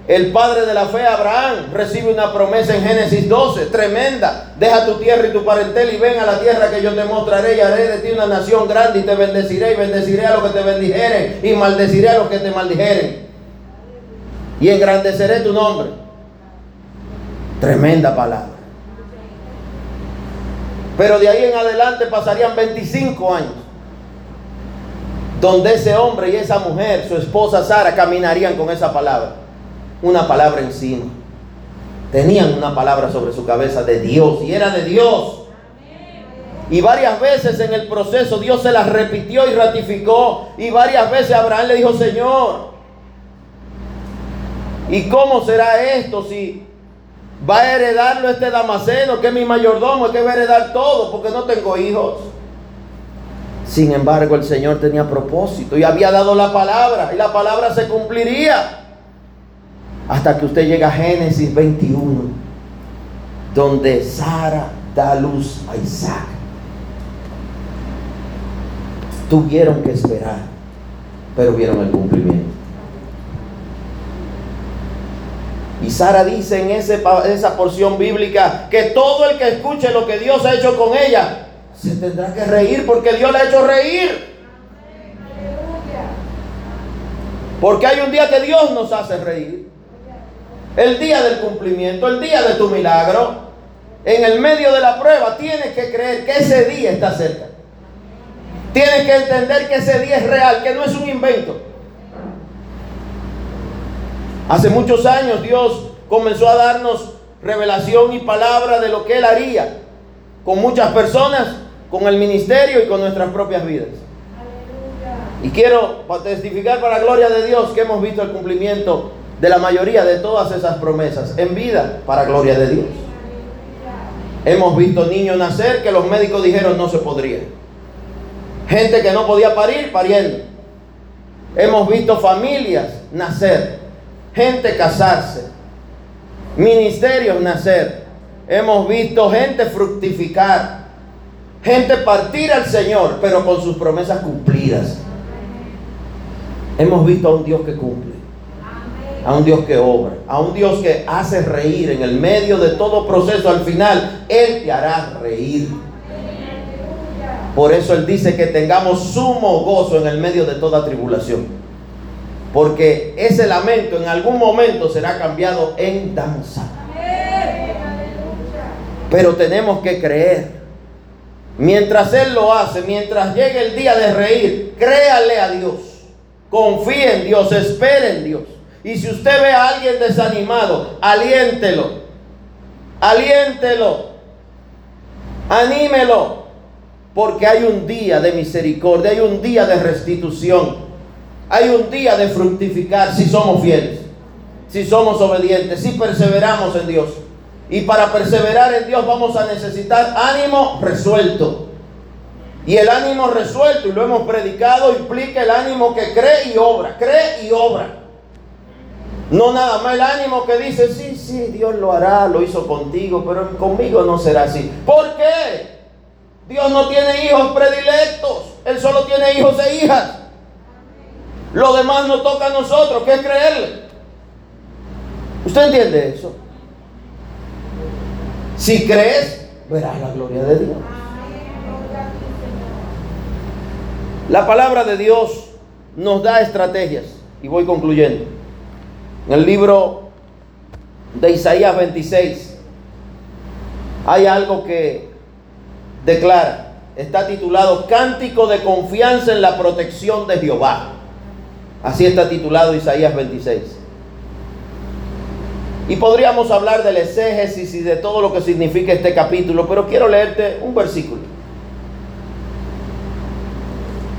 el padre de la fe, Abraham, recibe una promesa en Génesis 12, tremenda. Deja tu tierra y tu parentel y ven a la tierra que yo te mostraré y haré de ti una nación grande y te bendeciré y bendeciré a los que te bendijeren y maldeciré a los que te maldijeren. Y engrandeceré tu nombre. Tremenda palabra. Pero de ahí en adelante pasarían 25 años donde ese hombre y esa mujer, su esposa Sara, caminarían con esa palabra una palabra encima. Tenían una palabra sobre su cabeza de Dios y era de Dios. Y varias veces en el proceso Dios se las repitió y ratificó. Y varias veces Abraham le dijo, Señor, ¿y cómo será esto si va a heredarlo este Damaseno, que es mi mayordomo, que va a heredar todo porque no tengo hijos? Sin embargo, el Señor tenía propósito y había dado la palabra y la palabra se cumpliría hasta que usted llega a Génesis 21, donde Sara da luz a Isaac. Tuvieron que esperar, pero vieron el cumplimiento. Y Sara dice en esa porción bíblica que todo el que escuche lo que Dios ha hecho con ella se tendrá que reír porque Dios le ha hecho reír. Porque hay un día que Dios nos hace reír el día del cumplimiento, el día de tu milagro, en el medio de la prueba, tienes que creer que ese día está cerca. Tienes que entender que ese día es real, que no es un invento. Hace muchos años Dios comenzó a darnos revelación y palabra de lo que Él haría con muchas personas, con el ministerio y con nuestras propias vidas. Y quiero testificar para la gloria de Dios que hemos visto el cumplimiento de la mayoría de todas esas promesas en vida para gloria de Dios. Hemos visto niños nacer que los médicos dijeron no se podría. Gente que no podía parir, pariendo. Hemos visto familias nacer, gente casarse, ministerios nacer. Hemos visto gente fructificar, gente partir al Señor, pero con sus promesas cumplidas. Hemos visto a un Dios que cumple a un Dios que obra, a un Dios que hace reír en el medio de todo proceso. Al final, Él te hará reír. Por eso Él dice que tengamos sumo gozo en el medio de toda tribulación. Porque ese lamento en algún momento será cambiado en danza. Pero tenemos que creer. Mientras Él lo hace, mientras llegue el día de reír, créale a Dios. Confíe en Dios, espere en Dios. Y si usted ve a alguien desanimado, aliéntelo. Aliéntelo. Anímelo. Porque hay un día de misericordia, hay un día de restitución. Hay un día de fructificar si somos fieles, si somos obedientes, si perseveramos en Dios. Y para perseverar en Dios vamos a necesitar ánimo resuelto. Y el ánimo resuelto, y lo hemos predicado, implica el ánimo que cree y obra, cree y obra. No nada más el ánimo que dice, sí, sí, Dios lo hará, lo hizo contigo, pero conmigo no será así. ¿Por qué? Dios no tiene hijos predilectos, Él solo tiene hijos e hijas. Lo demás no toca a nosotros, ¿qué es creerle? ¿Usted entiende eso? Si crees, verás la gloria de Dios. La palabra de Dios nos da estrategias. Y voy concluyendo. En el libro de Isaías 26 hay algo que declara. Está titulado Cántico de confianza en la protección de Jehová. Así está titulado Isaías 26. Y podríamos hablar del exégesis y de todo lo que significa este capítulo, pero quiero leerte un versículo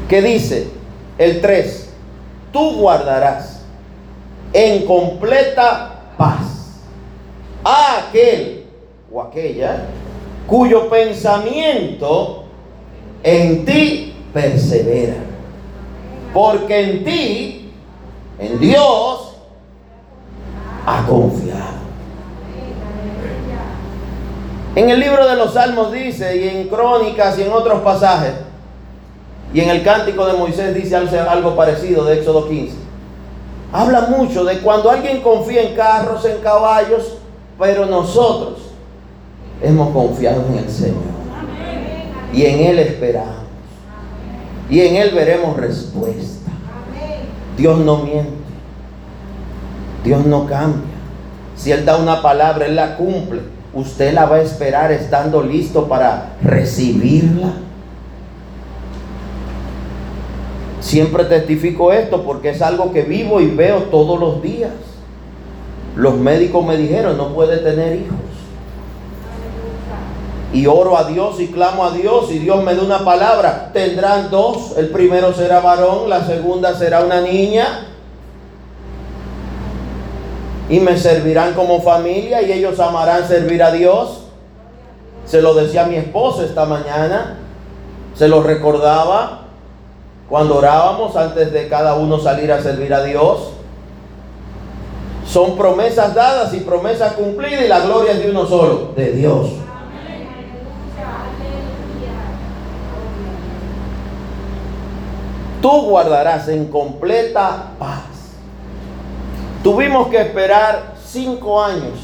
que dice, el 3, tú guardarás en completa paz a aquel o aquella cuyo pensamiento en ti persevera. Porque en ti, en Dios, ha confiado. En el libro de los Salmos dice, y en Crónicas y en otros pasajes, y en el cántico de Moisés dice algo parecido de Éxodo 15. Habla mucho de cuando alguien confía en carros, en caballos, pero nosotros hemos confiado en el Señor. Y en Él esperamos. Y en Él veremos respuesta. Dios no miente. Dios no cambia. Si Él da una palabra, Él la cumple. Usted la va a esperar estando listo para recibirla. Siempre testifico esto porque es algo que vivo y veo todos los días. Los médicos me dijeron, no puede tener hijos. Y oro a Dios y clamo a Dios y Dios me da una palabra. Tendrán dos. El primero será varón, la segunda será una niña. Y me servirán como familia y ellos amarán servir a Dios. Se lo decía mi esposa esta mañana. Se lo recordaba cuando orábamos antes de cada uno salir a servir a Dios. Son promesas dadas y promesas cumplidas y la gloria es de uno solo, de Dios. Tú guardarás en completa paz. Tuvimos que esperar cinco años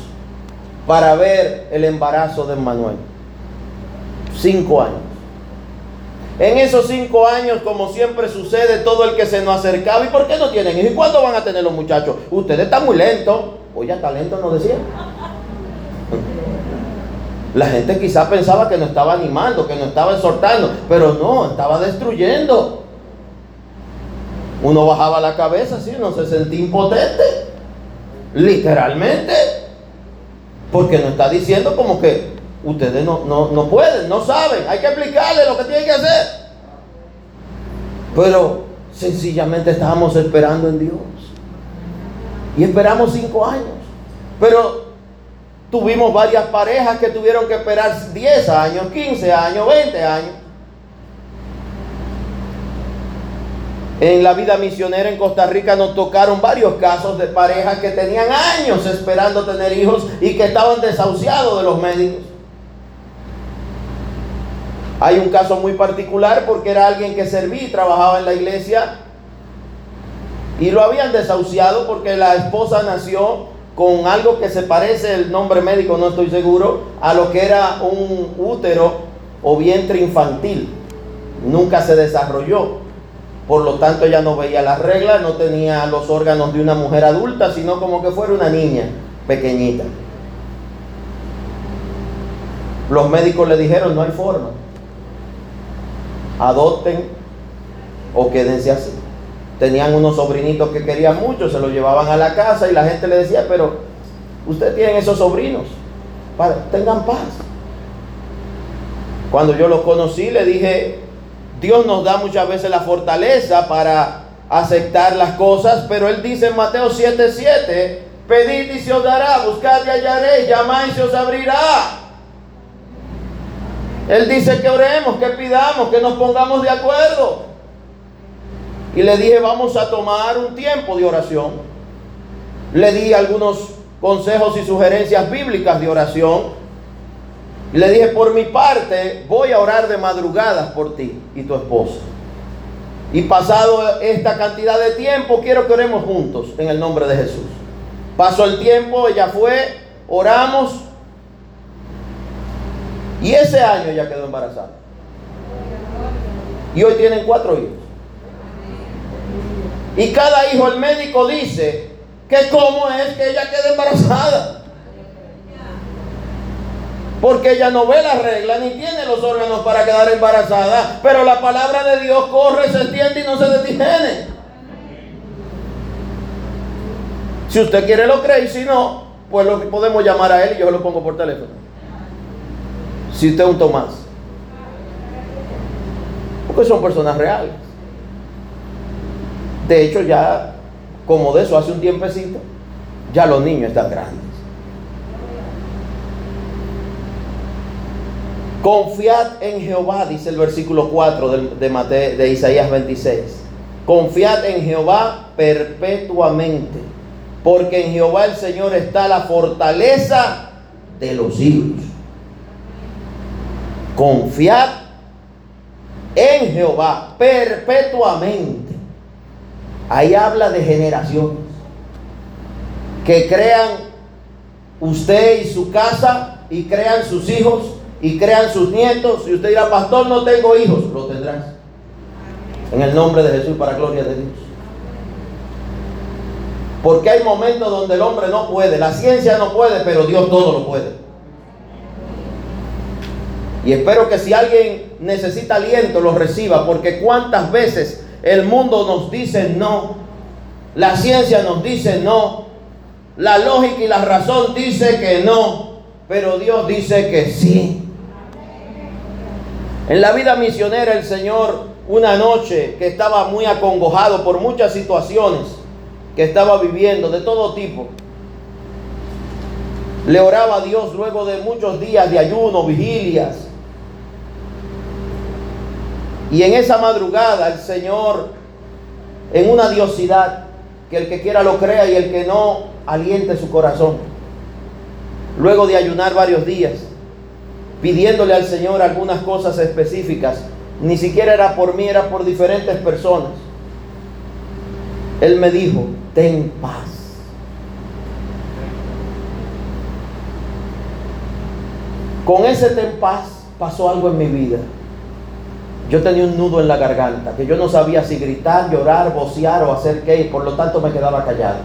para ver el embarazo de Manuel. Cinco años. En esos cinco años, como siempre sucede, todo el que se nos acercaba, ¿y por qué no tienen hijos? ¿Y cuándo van a tener los muchachos? Ustedes están muy lentos. Oye, talento no decía. La gente quizá pensaba que no estaba animando, que no estaba exhortando, pero no, estaba destruyendo. Uno bajaba la cabeza así, uno se sentía impotente. Literalmente. Porque no está diciendo como que Ustedes no, no, pueden, no saben. Hay que explicarle lo que tienen que hacer. Pero sencillamente estábamos esperando en Dios. Y esperamos cinco años. Pero tuvimos varias parejas que tuvieron que esperar 10 años, 15 años, 20 años. En la vida misionera en Costa Rica nos tocaron varios casos de parejas que tenían años esperando tener hijos y que estaban desahuciados de los médicos. Hay un caso muy particular porque era alguien que servía y trabajaba en la iglesia y lo habían desahuciado porque la esposa nació con algo que se parece, el nombre médico no estoy seguro, a lo que era un útero o vientre infantil. Nunca se desarrolló. Por lo tanto, ella no veía las reglas, no tenía los órganos de una mujer adulta, sino como que fuera una niña pequeñita. Los médicos le dijeron, no hay forma adopten o quédense así. Tenían unos sobrinitos que querían mucho, se los llevaban a la casa y la gente le decía, pero usted tiene esos sobrinos, tengan paz. Cuando yo los conocí le dije, Dios nos da muchas veces la fortaleza para aceptar las cosas, pero Él dice en Mateo 7:7 Pedid y se os dará, buscad y hallaréis, llamáis y se os abrirá. Él dice que oremos, que pidamos, que nos pongamos de acuerdo. Y le dije, vamos a tomar un tiempo de oración. Le di algunos consejos y sugerencias bíblicas de oración. Y le dije, por mi parte, voy a orar de madrugadas por ti y tu esposa. Y pasado esta cantidad de tiempo, quiero que oremos juntos en el nombre de Jesús. Pasó el tiempo, ella fue, oramos. Y ese año ella quedó embarazada. Y hoy tienen cuatro hijos. Y cada hijo el médico dice que cómo es que ella quede embarazada. Porque ella no ve la regla ni tiene los órganos para quedar embarazada. Pero la palabra de Dios corre, se extiende y no se detiene. Si usted quiere lo cree y si no, pues lo podemos llamar a él y yo lo pongo por teléfono. Si usted es un Tomás. Porque son personas reales. De hecho, ya como de eso hace un tiempecito, ya los niños están grandes. Confiad en Jehová, dice el versículo 4 de, de Isaías 26. Confiad en Jehová perpetuamente, porque en Jehová el Señor está la fortaleza de los siglos. Confiad en Jehová perpetuamente. Ahí habla de generaciones que crean usted y su casa y crean sus hijos y crean sus nietos. Y usted dirá, pastor, no tengo hijos. Lo tendrás. En el nombre de Jesús, para gloria de Dios. Porque hay momentos donde el hombre no puede, la ciencia no puede, pero Dios todo lo puede. Y espero que si alguien necesita aliento, lo reciba, porque cuántas veces el mundo nos dice no, la ciencia nos dice no, la lógica y la razón dice que no, pero Dios dice que sí. En la vida misionera el Señor una noche que estaba muy acongojado por muchas situaciones que estaba viviendo de todo tipo. Le oraba a Dios luego de muchos días de ayuno, vigilias. Y en esa madrugada el Señor, en una diosidad, que el que quiera lo crea y el que no, aliente su corazón. Luego de ayunar varios días, pidiéndole al Señor algunas cosas específicas. Ni siquiera era por mí, era por diferentes personas. Él me dijo, ten paz. Con ese ten paz pasó algo en mi vida. Yo tenía un nudo en la garganta, que yo no sabía si gritar, llorar, vocear o hacer qué, y por lo tanto me quedaba callado.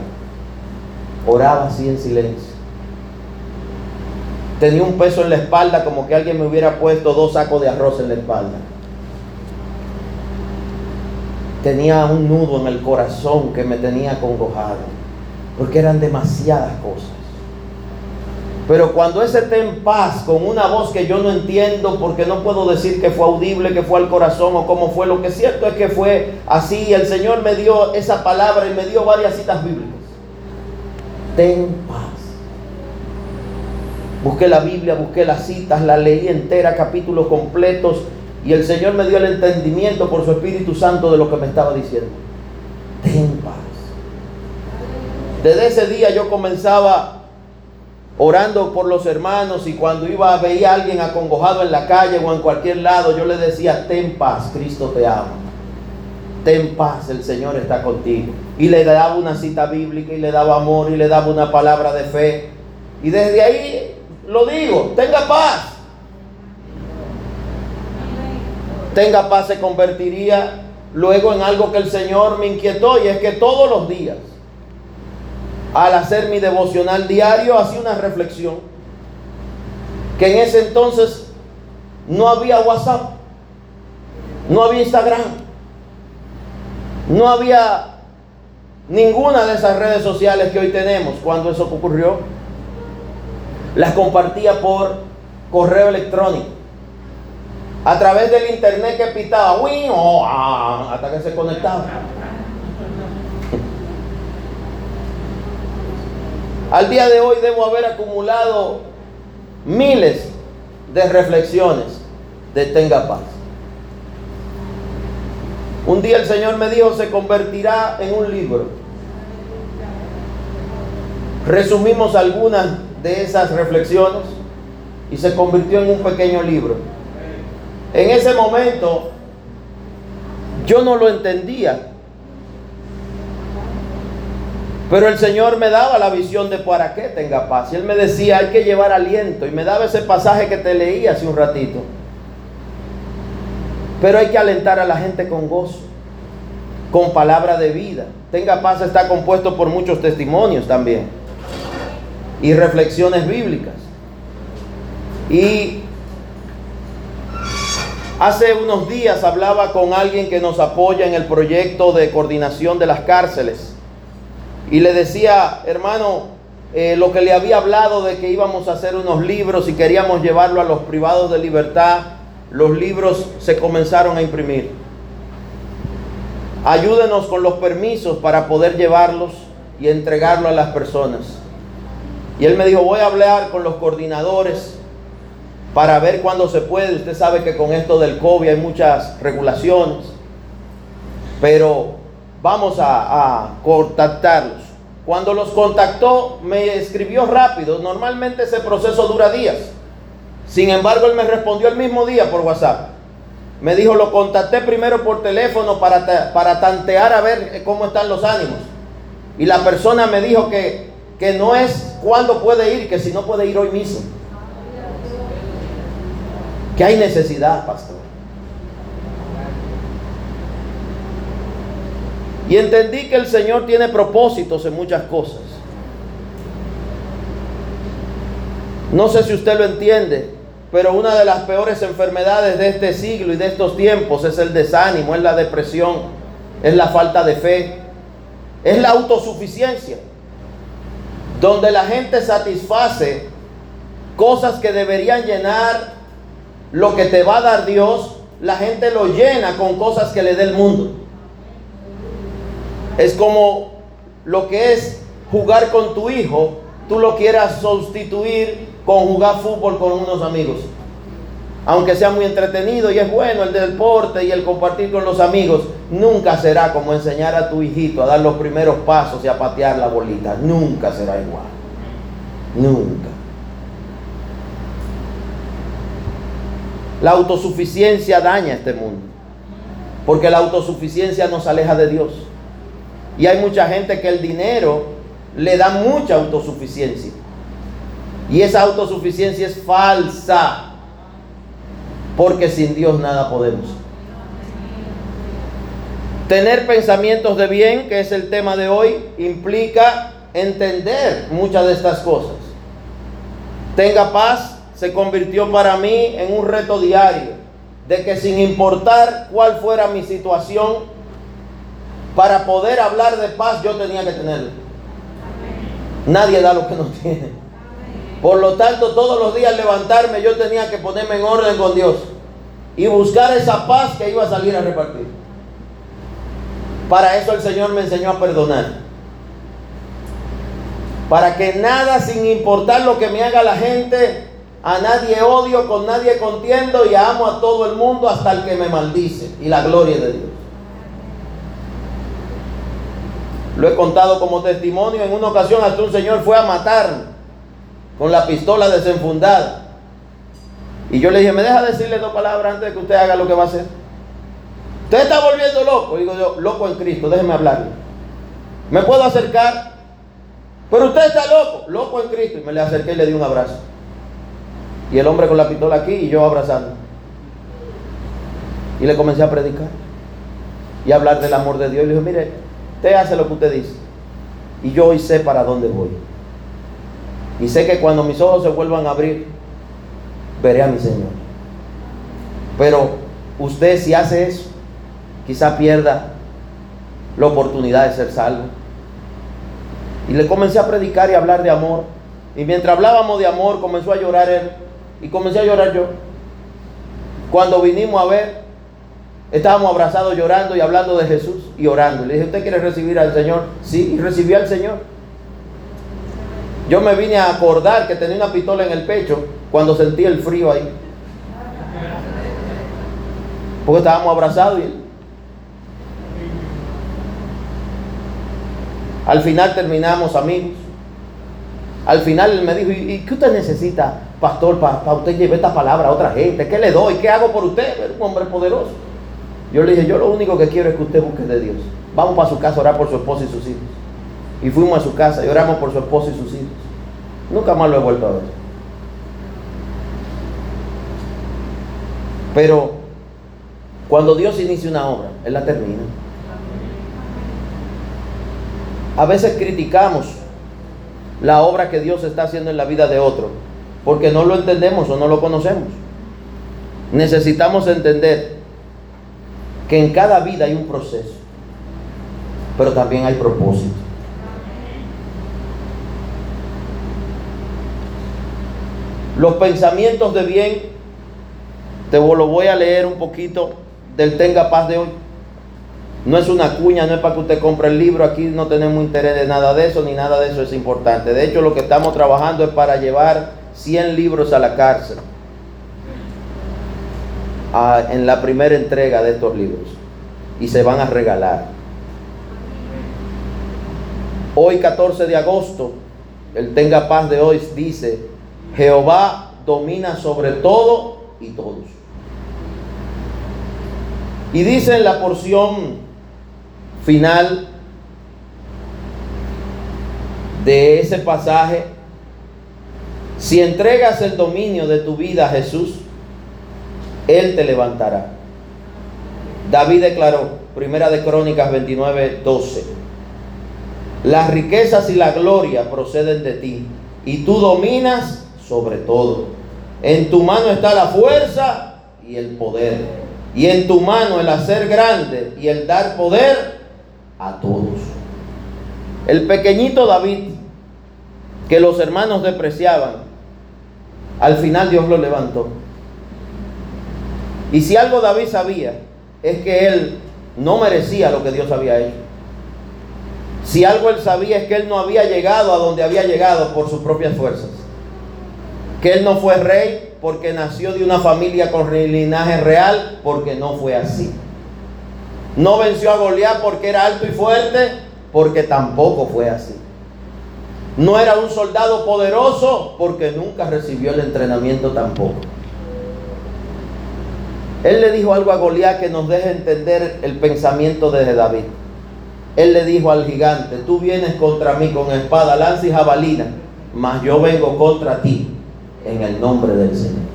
Oraba así en silencio. Tenía un peso en la espalda como que alguien me hubiera puesto dos sacos de arroz en la espalda. Tenía un nudo en el corazón que me tenía congojado, porque eran demasiadas cosas. Pero cuando ese ten paz con una voz que yo no entiendo, porque no puedo decir que fue audible, que fue al corazón o cómo fue, lo que es cierto es que fue así. El Señor me dio esa palabra y me dio varias citas bíblicas. Ten paz. Busqué la Biblia, busqué las citas, la leí entera, capítulos completos, y el Señor me dio el entendimiento por su Espíritu Santo de lo que me estaba diciendo. Ten paz. Desde ese día yo comenzaba orando por los hermanos y cuando iba a ver a alguien acongojado en la calle o en cualquier lado, yo le decía, ten paz, Cristo te ama. Ten paz, el Señor está contigo. Y le daba una cita bíblica y le daba amor y le daba una palabra de fe. Y desde ahí lo digo, tenga paz. Tenga paz se convertiría luego en algo que el Señor me inquietó y es que todos los días, al hacer mi devocional diario, hacía una reflexión que en ese entonces no había WhatsApp, no había Instagram, no había ninguna de esas redes sociales que hoy tenemos cuando eso ocurrió las compartía por correo electrónico. A través del internet que pitaba, oh, ah", hasta que se conectaba. Al día de hoy debo haber acumulado miles de reflexiones de tenga paz. Un día el Señor me dijo, se convertirá en un libro. Resumimos algunas de esas reflexiones y se convirtió en un pequeño libro. En ese momento yo no lo entendía. Pero el Señor me daba la visión de para qué tenga paz. Y Él me decía, hay que llevar aliento. Y me daba ese pasaje que te leí hace un ratito. Pero hay que alentar a la gente con gozo, con palabra de vida. Tenga paz está compuesto por muchos testimonios también. Y reflexiones bíblicas. Y hace unos días hablaba con alguien que nos apoya en el proyecto de coordinación de las cárceles. Y le decía, hermano, eh, lo que le había hablado de que íbamos a hacer unos libros y queríamos llevarlo a los privados de libertad, los libros se comenzaron a imprimir. Ayúdenos con los permisos para poder llevarlos y entregarlo a las personas. Y él me dijo, voy a hablar con los coordinadores para ver cuándo se puede. Usted sabe que con esto del COVID hay muchas regulaciones, pero vamos a, contactarlos. Cuando los contactó, me escribió rápido. Normalmente ese proceso dura días. Sin embargo, él me respondió el mismo día por WhatsApp. Me dijo, lo contacté primero por teléfono para, para tantear a ver cómo están los ánimos. Y la persona me dijo que, que no es cuándo puede ir, que si no puede ir hoy mismo que hay necesidad, pastor. Y entendí que el Señor tiene propósitos en muchas cosas. No sé si usted lo entiende, pero una de las peores enfermedades de este siglo y de estos tiempos es el desánimo, es la depresión, es la falta de fe, es la autosuficiencia, donde la gente satisface cosas que deberían llenar lo que te va a dar Dios, la gente lo llena con cosas que le dé el mundo. Es como lo que es jugar con tu hijo, tú lo quieras sustituir con jugar fútbol con unos amigos. Aunque sea muy entretenido y es bueno el deporte y el compartir con los amigos, nunca será como enseñar a tu hijito a dar los primeros pasos y a patear la bolita. Nunca será igual. Nunca. La autosuficiencia daña este mundo. Porque la autosuficiencia nos aleja de Dios. Y hay mucha gente que el dinero le da mucha autosuficiencia. Y esa autosuficiencia es falsa. Porque sin Dios nada podemos. Tener pensamientos de bien, que es el tema de hoy, implica entender muchas de estas cosas. Tenga paz se convirtió para mí en un reto diario, de que sin importar cuál fuera mi situación, para poder hablar de paz yo tenía que tenerlo. Nadie da lo que no tiene. Por lo tanto, todos los días levantarme yo tenía que ponerme en orden con Dios y buscar esa paz que iba a salir a repartir. Para eso el Señor me enseñó a perdonar. Para que nada, sin importar lo que me haga la gente, a nadie odio, con nadie contiendo y amo a todo el mundo hasta el que me maldice. Y la gloria de Dios. Lo he contado como testimonio. En una ocasión hasta un señor fue a matarme con la pistola desenfundada. Y yo le dije, ¿me deja decirle dos palabras antes de que usted haga lo que va a hacer? Usted está volviendo loco. Digo yo, loco en Cristo, déjeme hablarle. ¿Me puedo acercar? Pero usted está loco, loco en Cristo. Y me le acerqué y le di un abrazo. Y el hombre con la pistola aquí y yo abrazando. Y le comencé a predicar. Y a hablar del amor de Dios. Y le dije, mire, usted hace lo que usted dice. Y yo hoy sé para dónde voy. Y sé que cuando mis ojos se vuelvan a abrir, veré a mi Señor. Pero usted si hace eso, quizá pierda la oportunidad de ser salvo. Y le comencé a predicar y a hablar de amor. Y mientras hablábamos de amor, comenzó a llorar él. Y comencé a llorar yo. Cuando vinimos a ver, estábamos abrazados llorando y hablando de Jesús y orando. Le dije, ¿usted quiere recibir al Señor? Sí, y recibí al Señor. Yo me vine a acordar que tenía una pistola en el pecho cuando sentí el frío ahí. Porque estábamos abrazados y al final terminamos amigos. Al final él me dijo, ¿y qué usted necesita, pastor, para usted llevar esta palabra a otra gente? ¿Qué le doy? ¿Qué hago por usted? Un hombre poderoso. Yo le dije, yo lo único que quiero es que usted busque de Dios. Vamos para su casa a orar por su esposa y sus hijos. Y fuimos a su casa y oramos por su esposa y sus hijos. Nunca más lo he vuelto a ver. Pero cuando Dios inicia una obra, Él la termina. A veces criticamos la obra que Dios está haciendo en la vida de otro, porque no lo entendemos o no lo conocemos. Necesitamos entender que en cada vida hay un proceso, pero también hay propósito. Los pensamientos de bien, te lo voy a leer un poquito del Tenga Paz de hoy. No es una cuña, no es para que usted compre el libro, aquí no tenemos interés de nada de eso, ni nada de eso es importante. De hecho, lo que estamos trabajando es para llevar 100 libros a la cárcel en la primera entrega de estos libros y se van a regalar. Hoy 14 de agosto, el Tenga Paz de hoy dice, Jehová domina sobre todo y todos. Y dice en la porción final de ese pasaje, si entregas el dominio de tu vida a Jesús, Él te levantará. David declaró, primera de Crónicas 29, 12, las riquezas y la gloria proceden de ti, y tú dominas sobre todo. En tu mano está la fuerza y el poder. Y en tu mano el hacer grande y el dar poder a todos. El pequeñito David, que los hermanos despreciaban, al final Dios lo levantó. Y si algo David sabía, es que él no merecía lo que Dios había hecho. Si algo él sabía es que él no había llegado a donde había llegado por sus propias fuerzas que él no fue rey porque nació de una familia con linaje real, porque no fue así. No venció a Goliat porque era alto y fuerte, porque tampoco fue así. No era un soldado poderoso porque nunca recibió el entrenamiento tampoco. Él le dijo algo a Goliat que nos deja entender el pensamiento de David. Él le dijo al gigante, tú vienes contra mí con espada, lanza y jabalina, mas yo vengo contra ti en el nombre del Señor.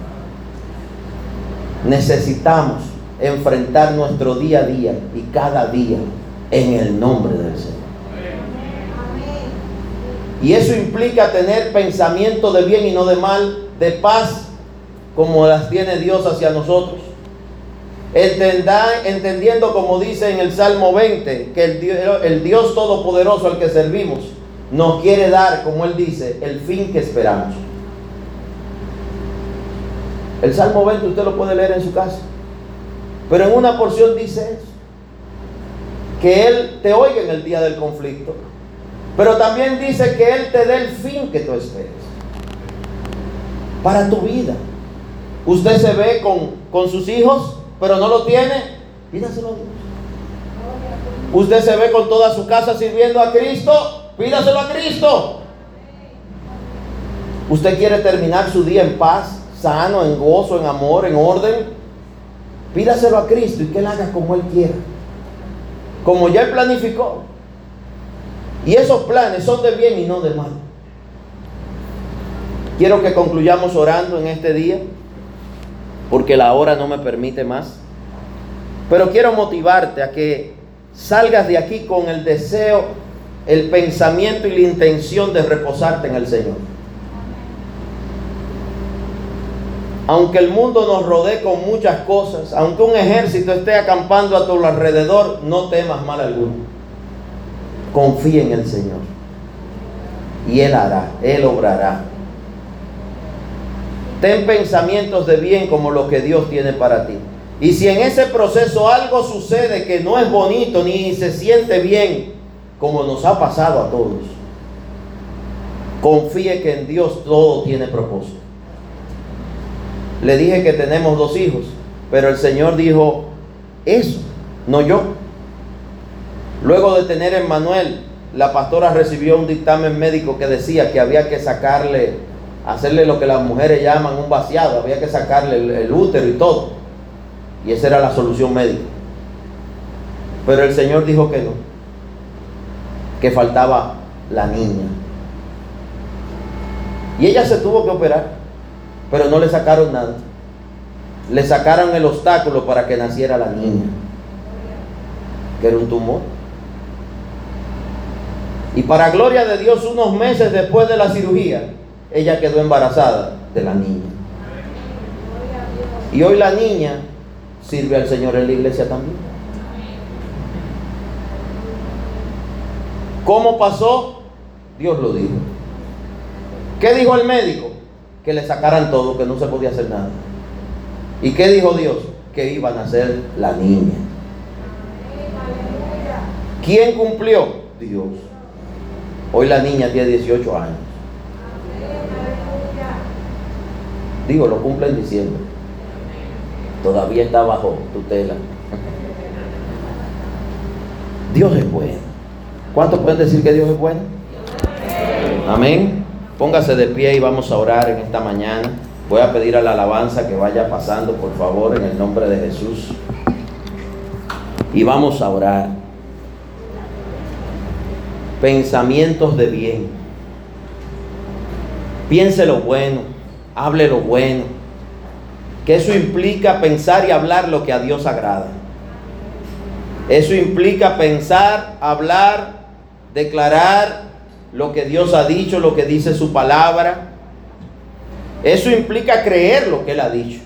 Necesitamos enfrentar nuestro día a día y cada día en el nombre del Señor. Y eso implica tener pensamiento de bien y no de mal, de paz, como las tiene Dios hacia nosotros. entendiendo, como dice en el Salmo 20, que el Dios, el Dios Todopoderoso al que servimos nos quiere dar, como Él dice, el fin que esperamos. El Salmo 20 usted lo puede leer en su casa. Pero en una porción dice eso. Que Él te oiga en el día del conflicto. Pero también dice que Él te dé el fin que tú esperes. Para tu vida. Usted se ve con, con sus hijos, pero no lo tiene. Pídaselo a Dios. Usted se ve con toda su casa sirviendo a Cristo. Pídaselo a Cristo. Usted quiere terminar su día en paz sano, en gozo, en amor, en orden, pídaselo a Cristo y que Él haga como Él quiera. Como ya Él planificó. Y esos planes son de bien y no de mal. Quiero que concluyamos orando en este día, porque la hora no me permite más. Pero quiero motivarte a que salgas de aquí con el deseo, el pensamiento y la intención de reposarte en el Señor. Aunque el mundo nos rodee con muchas cosas, aunque un ejército esté acampando a tu alrededor, no temas mal alguno. Confía en el Señor. Y Él hará, Él obrará. Ten pensamientos de bien como lo que Dios tiene para ti. Y si en ese proceso algo sucede que no es bonito ni se siente bien, como nos ha pasado a todos, confíe que en Dios todo tiene propósito. Le dije que tenemos dos hijos, pero el Señor dijo, eso, no yo. Luego de tener en Manuel, la pastora recibió un dictamen médico que decía que había que sacarle, hacerle lo que las mujeres llaman un vaciado, había que sacarle el, el útero y todo. Y esa era la solución médica. Pero el Señor dijo que no, que faltaba la niña. Y ella se tuvo que operar, pero no le sacaron nada. Le sacaron el obstáculo para que naciera la niña, que era un tumor. Y para gloria de Dios, unos meses después de la cirugía, ella quedó embarazada de la niña. Y hoy la niña sirve al Señor en la iglesia también. ¿Cómo pasó? Dios lo dijo. ¿Qué dijo el médico? Que le sacaran todo, que no se podía hacer nada. ¿Y qué dijo Dios? Que iban a ser la niña. ¿Quién cumplió? Dios. Hoy la niña tiene 18 años. Digo, lo cumple en diciembre. Todavía está bajo tutela. Dios es bueno. ¿Cuántos pueden decir que Dios es bueno? Amén. Póngase de pie y vamos a orar en esta mañana. Voy a pedir a la alabanza que vaya pasando, por favor, en el nombre de Jesús. Y vamos a orar. Pensamientos de bien. Piense lo bueno, hable lo bueno. Que eso implica pensar y hablar lo que a Dios agrada. Eso implica pensar, hablar, declarar lo que Dios ha dicho, lo que dice su palabra. Eso implica creer lo que Él ha dicho.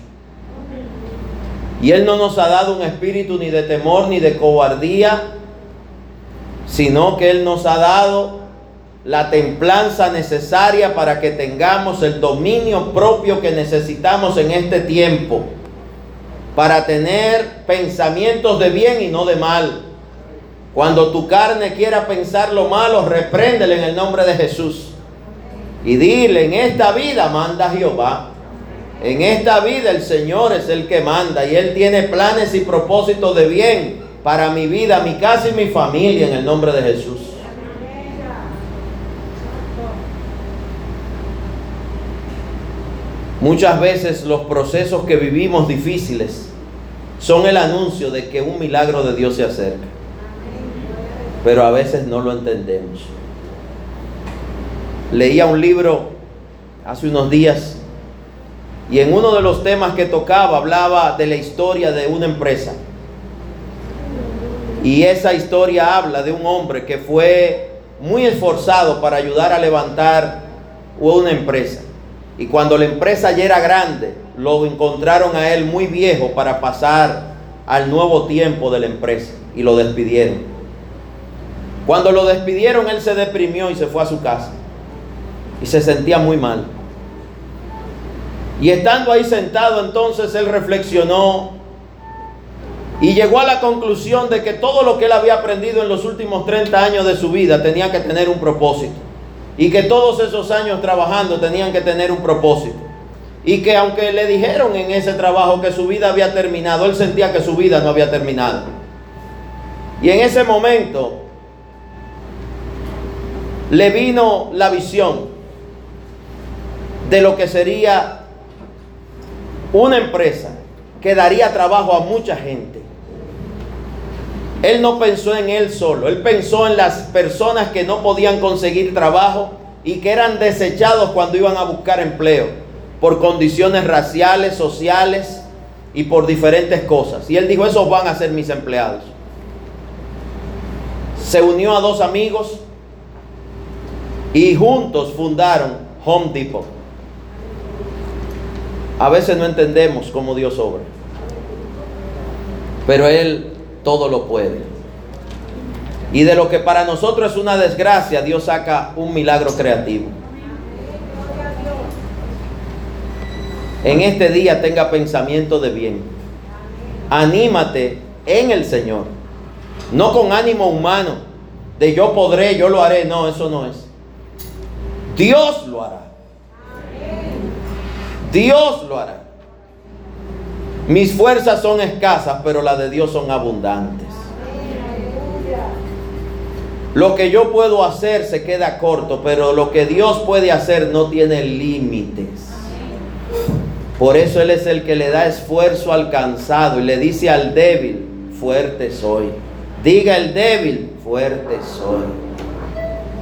Y Él no nos ha dado un espíritu ni de temor ni de cobardía, sino que Él nos ha dado la templanza necesaria para que tengamos el dominio propio que necesitamos en este tiempo, para tener pensamientos de bien y no de mal. Cuando tu carne quiera pensar lo malo, repréndele en el nombre de Jesús. Y dile, en esta vida manda Jehová. En esta vida el Señor es el que manda y Él tiene planes y propósitos de bien para mi vida, mi casa y mi familia en el nombre de Jesús. Muchas veces los procesos que vivimos difíciles son el anuncio de que un milagro de Dios se acerca. Pero a veces no lo entendemos. Leía un libro hace unos días y en uno de los temas que tocaba hablaba de la historia de una empresa. Y esa historia habla de un hombre que fue muy esforzado para ayudar a levantar una empresa. Y cuando la empresa ya era grande, lo encontraron a él muy viejo para pasar al nuevo tiempo de la empresa y lo despidieron. Cuando lo despidieron, él se deprimió y se fue a su casa. Y se sentía muy mal. Y estando ahí sentado, entonces él reflexionó y llegó a la conclusión de que todo lo que él había aprendido en los últimos 30 años de su vida tenía que tener un propósito. Y que todos esos años trabajando tenían que tener un propósito. Y que aunque le dijeron en ese trabajo que su vida había terminado, él sentía que su vida no había terminado. Y en ese momento le vino la visión de lo que sería una empresa que daría trabajo a mucha gente. Él no pensó en él solo, él pensó en las personas que no podían conseguir trabajo y que eran desechados cuando iban a buscar empleo por condiciones raciales, sociales y por diferentes cosas. Y él dijo, esos van a ser mis empleados. Se unió a dos amigos y juntos fundaron Home Depot. A veces no entendemos cómo Dios obra, pero Él todo lo puede. Y de lo que para nosotros es una desgracia, Dios saca un milagro creativo. En este día tenga pensamiento de bien. Anímate en el Señor. No con ánimo humano de yo podré, yo lo haré. No, eso no es. Dios lo hará. Dios lo hará. Mis fuerzas son escasas, pero las de Dios son abundantes. Lo que yo puedo hacer se queda corto, pero lo que Dios puede hacer no tiene límites. Por eso Él es el que le da esfuerzo al cansado y le dice al débil, fuerte soy. Diga el débil, fuerte soy.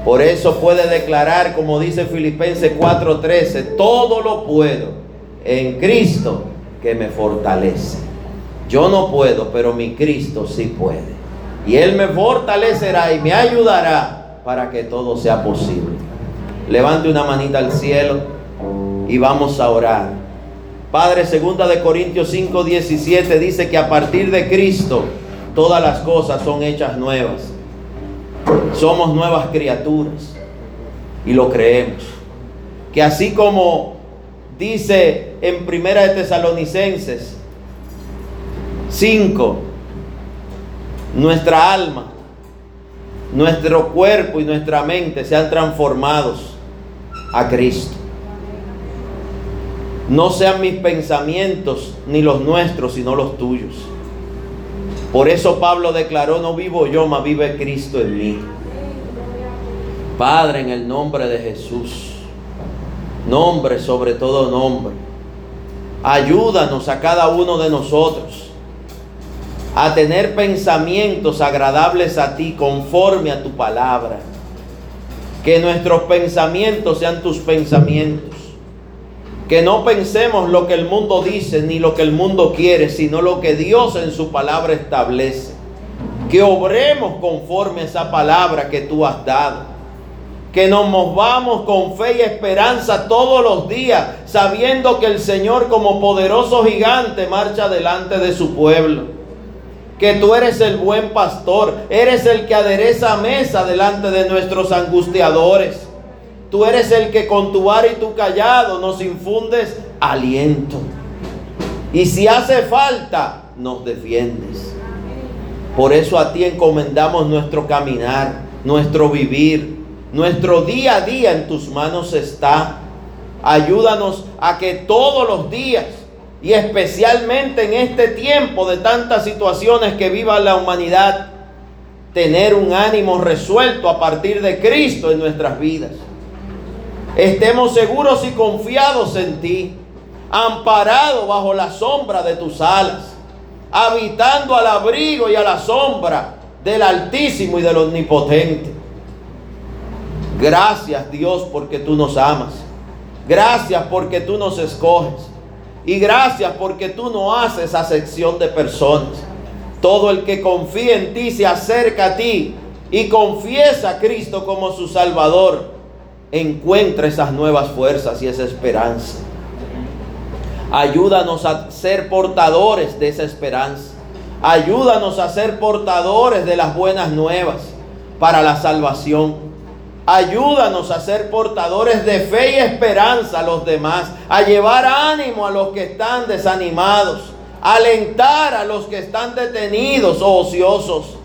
Por eso puede declarar, como dice Filipenses 4:13, todo lo puedo en Cristo que me fortalece. Yo no puedo, pero mi Cristo sí puede. Y Él me fortalecerá y me ayudará para que todo sea posible. Levante una manita al cielo y vamos a orar. Padre, segunda de Corintios 5, 17 dice que a partir de Cristo todas las cosas son hechas nuevas. Somos nuevas criaturas y lo creemos. Que así como dice en Primera de Tesalonicenses 5, nuestra alma, nuestro cuerpo y nuestra mente sean transformados a Cristo. No sean mis pensamientos ni los nuestros, sino los tuyos. Por eso Pablo declaró, no vivo yo, mas vive Cristo en mí. Padre, en el nombre de Jesús, nombre sobre todo nombre, ayúdanos a cada uno de nosotros a tener pensamientos agradables a ti conforme a tu palabra. Que nuestros pensamientos sean tus pensamientos. Que no pensemos lo que el mundo dice ni lo que el mundo quiere, sino lo que Dios en su palabra establece. Que obremos conforme a esa palabra que tú has dado. Que nos movamos con fe y esperanza todos los días, sabiendo que el Señor como poderoso gigante marcha delante de su pueblo que tú eres el buen pastor, eres el que adereza mesa delante de nuestros angustiadores. Tú eres el que con tu vara y tu callado nos infundes aliento. Y si hace falta, nos defiendes. Por eso a ti encomendamos nuestro caminar, nuestro vivir, nuestro día a día en tus manos está. Ayúdanos a que todos los días y especialmente en este tiempo de tantas situaciones que viva la humanidad, tener un ánimo resuelto a partir de Cristo en nuestras vidas. Estemos seguros y confiados en ti, amparados bajo la sombra de tus alas, habitando al abrigo y a la sombra del Altísimo y del Omnipotente. Gracias Dios porque tú nos amas. Gracias porque tú nos escoges. Y gracias porque tú no haces acepción de personas. Todo el que confía en ti se acerca a ti y confiesa a Cristo como su Salvador. Encuentra esas nuevas fuerzas y esa esperanza. Ayúdanos a ser portadores de esa esperanza. Ayúdanos a ser portadores de las buenas nuevas para la salvación. Ayúdanos a ser portadores de fe y esperanza a los demás, a llevar ánimo a los que están desanimados, a alentar a los que están detenidos o ociosos,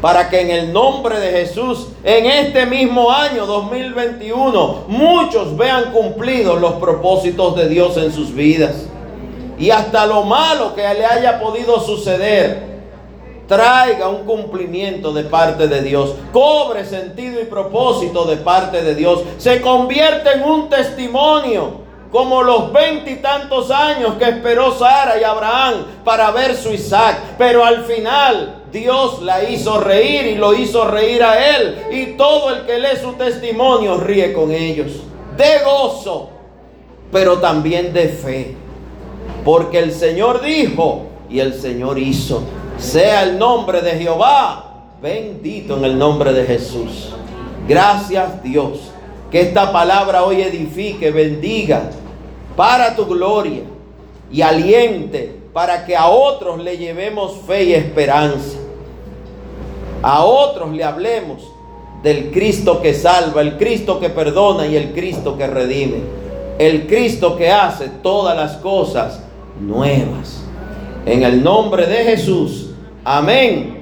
para que en el nombre de Jesús, en este mismo año 2021, muchos vean cumplidos los propósitos de Dios en sus vidas. Y hasta lo malo que le haya podido suceder, traiga un cumplimiento de parte de Dios, cobre sentido y propósito de parte de Dios, se convierte en un testimonio como los veintitantos años que esperó Sara y Abraham para ver su Isaac. Pero al final Dios la hizo reír y lo hizo reír a él. Y todo el que lee su testimonio ríe con ellos. De gozo, pero también de fe. Porque el Señor dijo y el Señor hizo. Sea el nombre de Jehová bendito en el nombre de Jesús. Gracias Dios. Que esta palabra hoy edifique, bendiga para tu gloria y aliente para que a otros le llevemos fe y esperanza. A otros le hablemos del Cristo que salva, el Cristo que perdona y el Cristo que redime. El Cristo que hace todas las cosas nuevas. En el nombre de Jesús. Amén.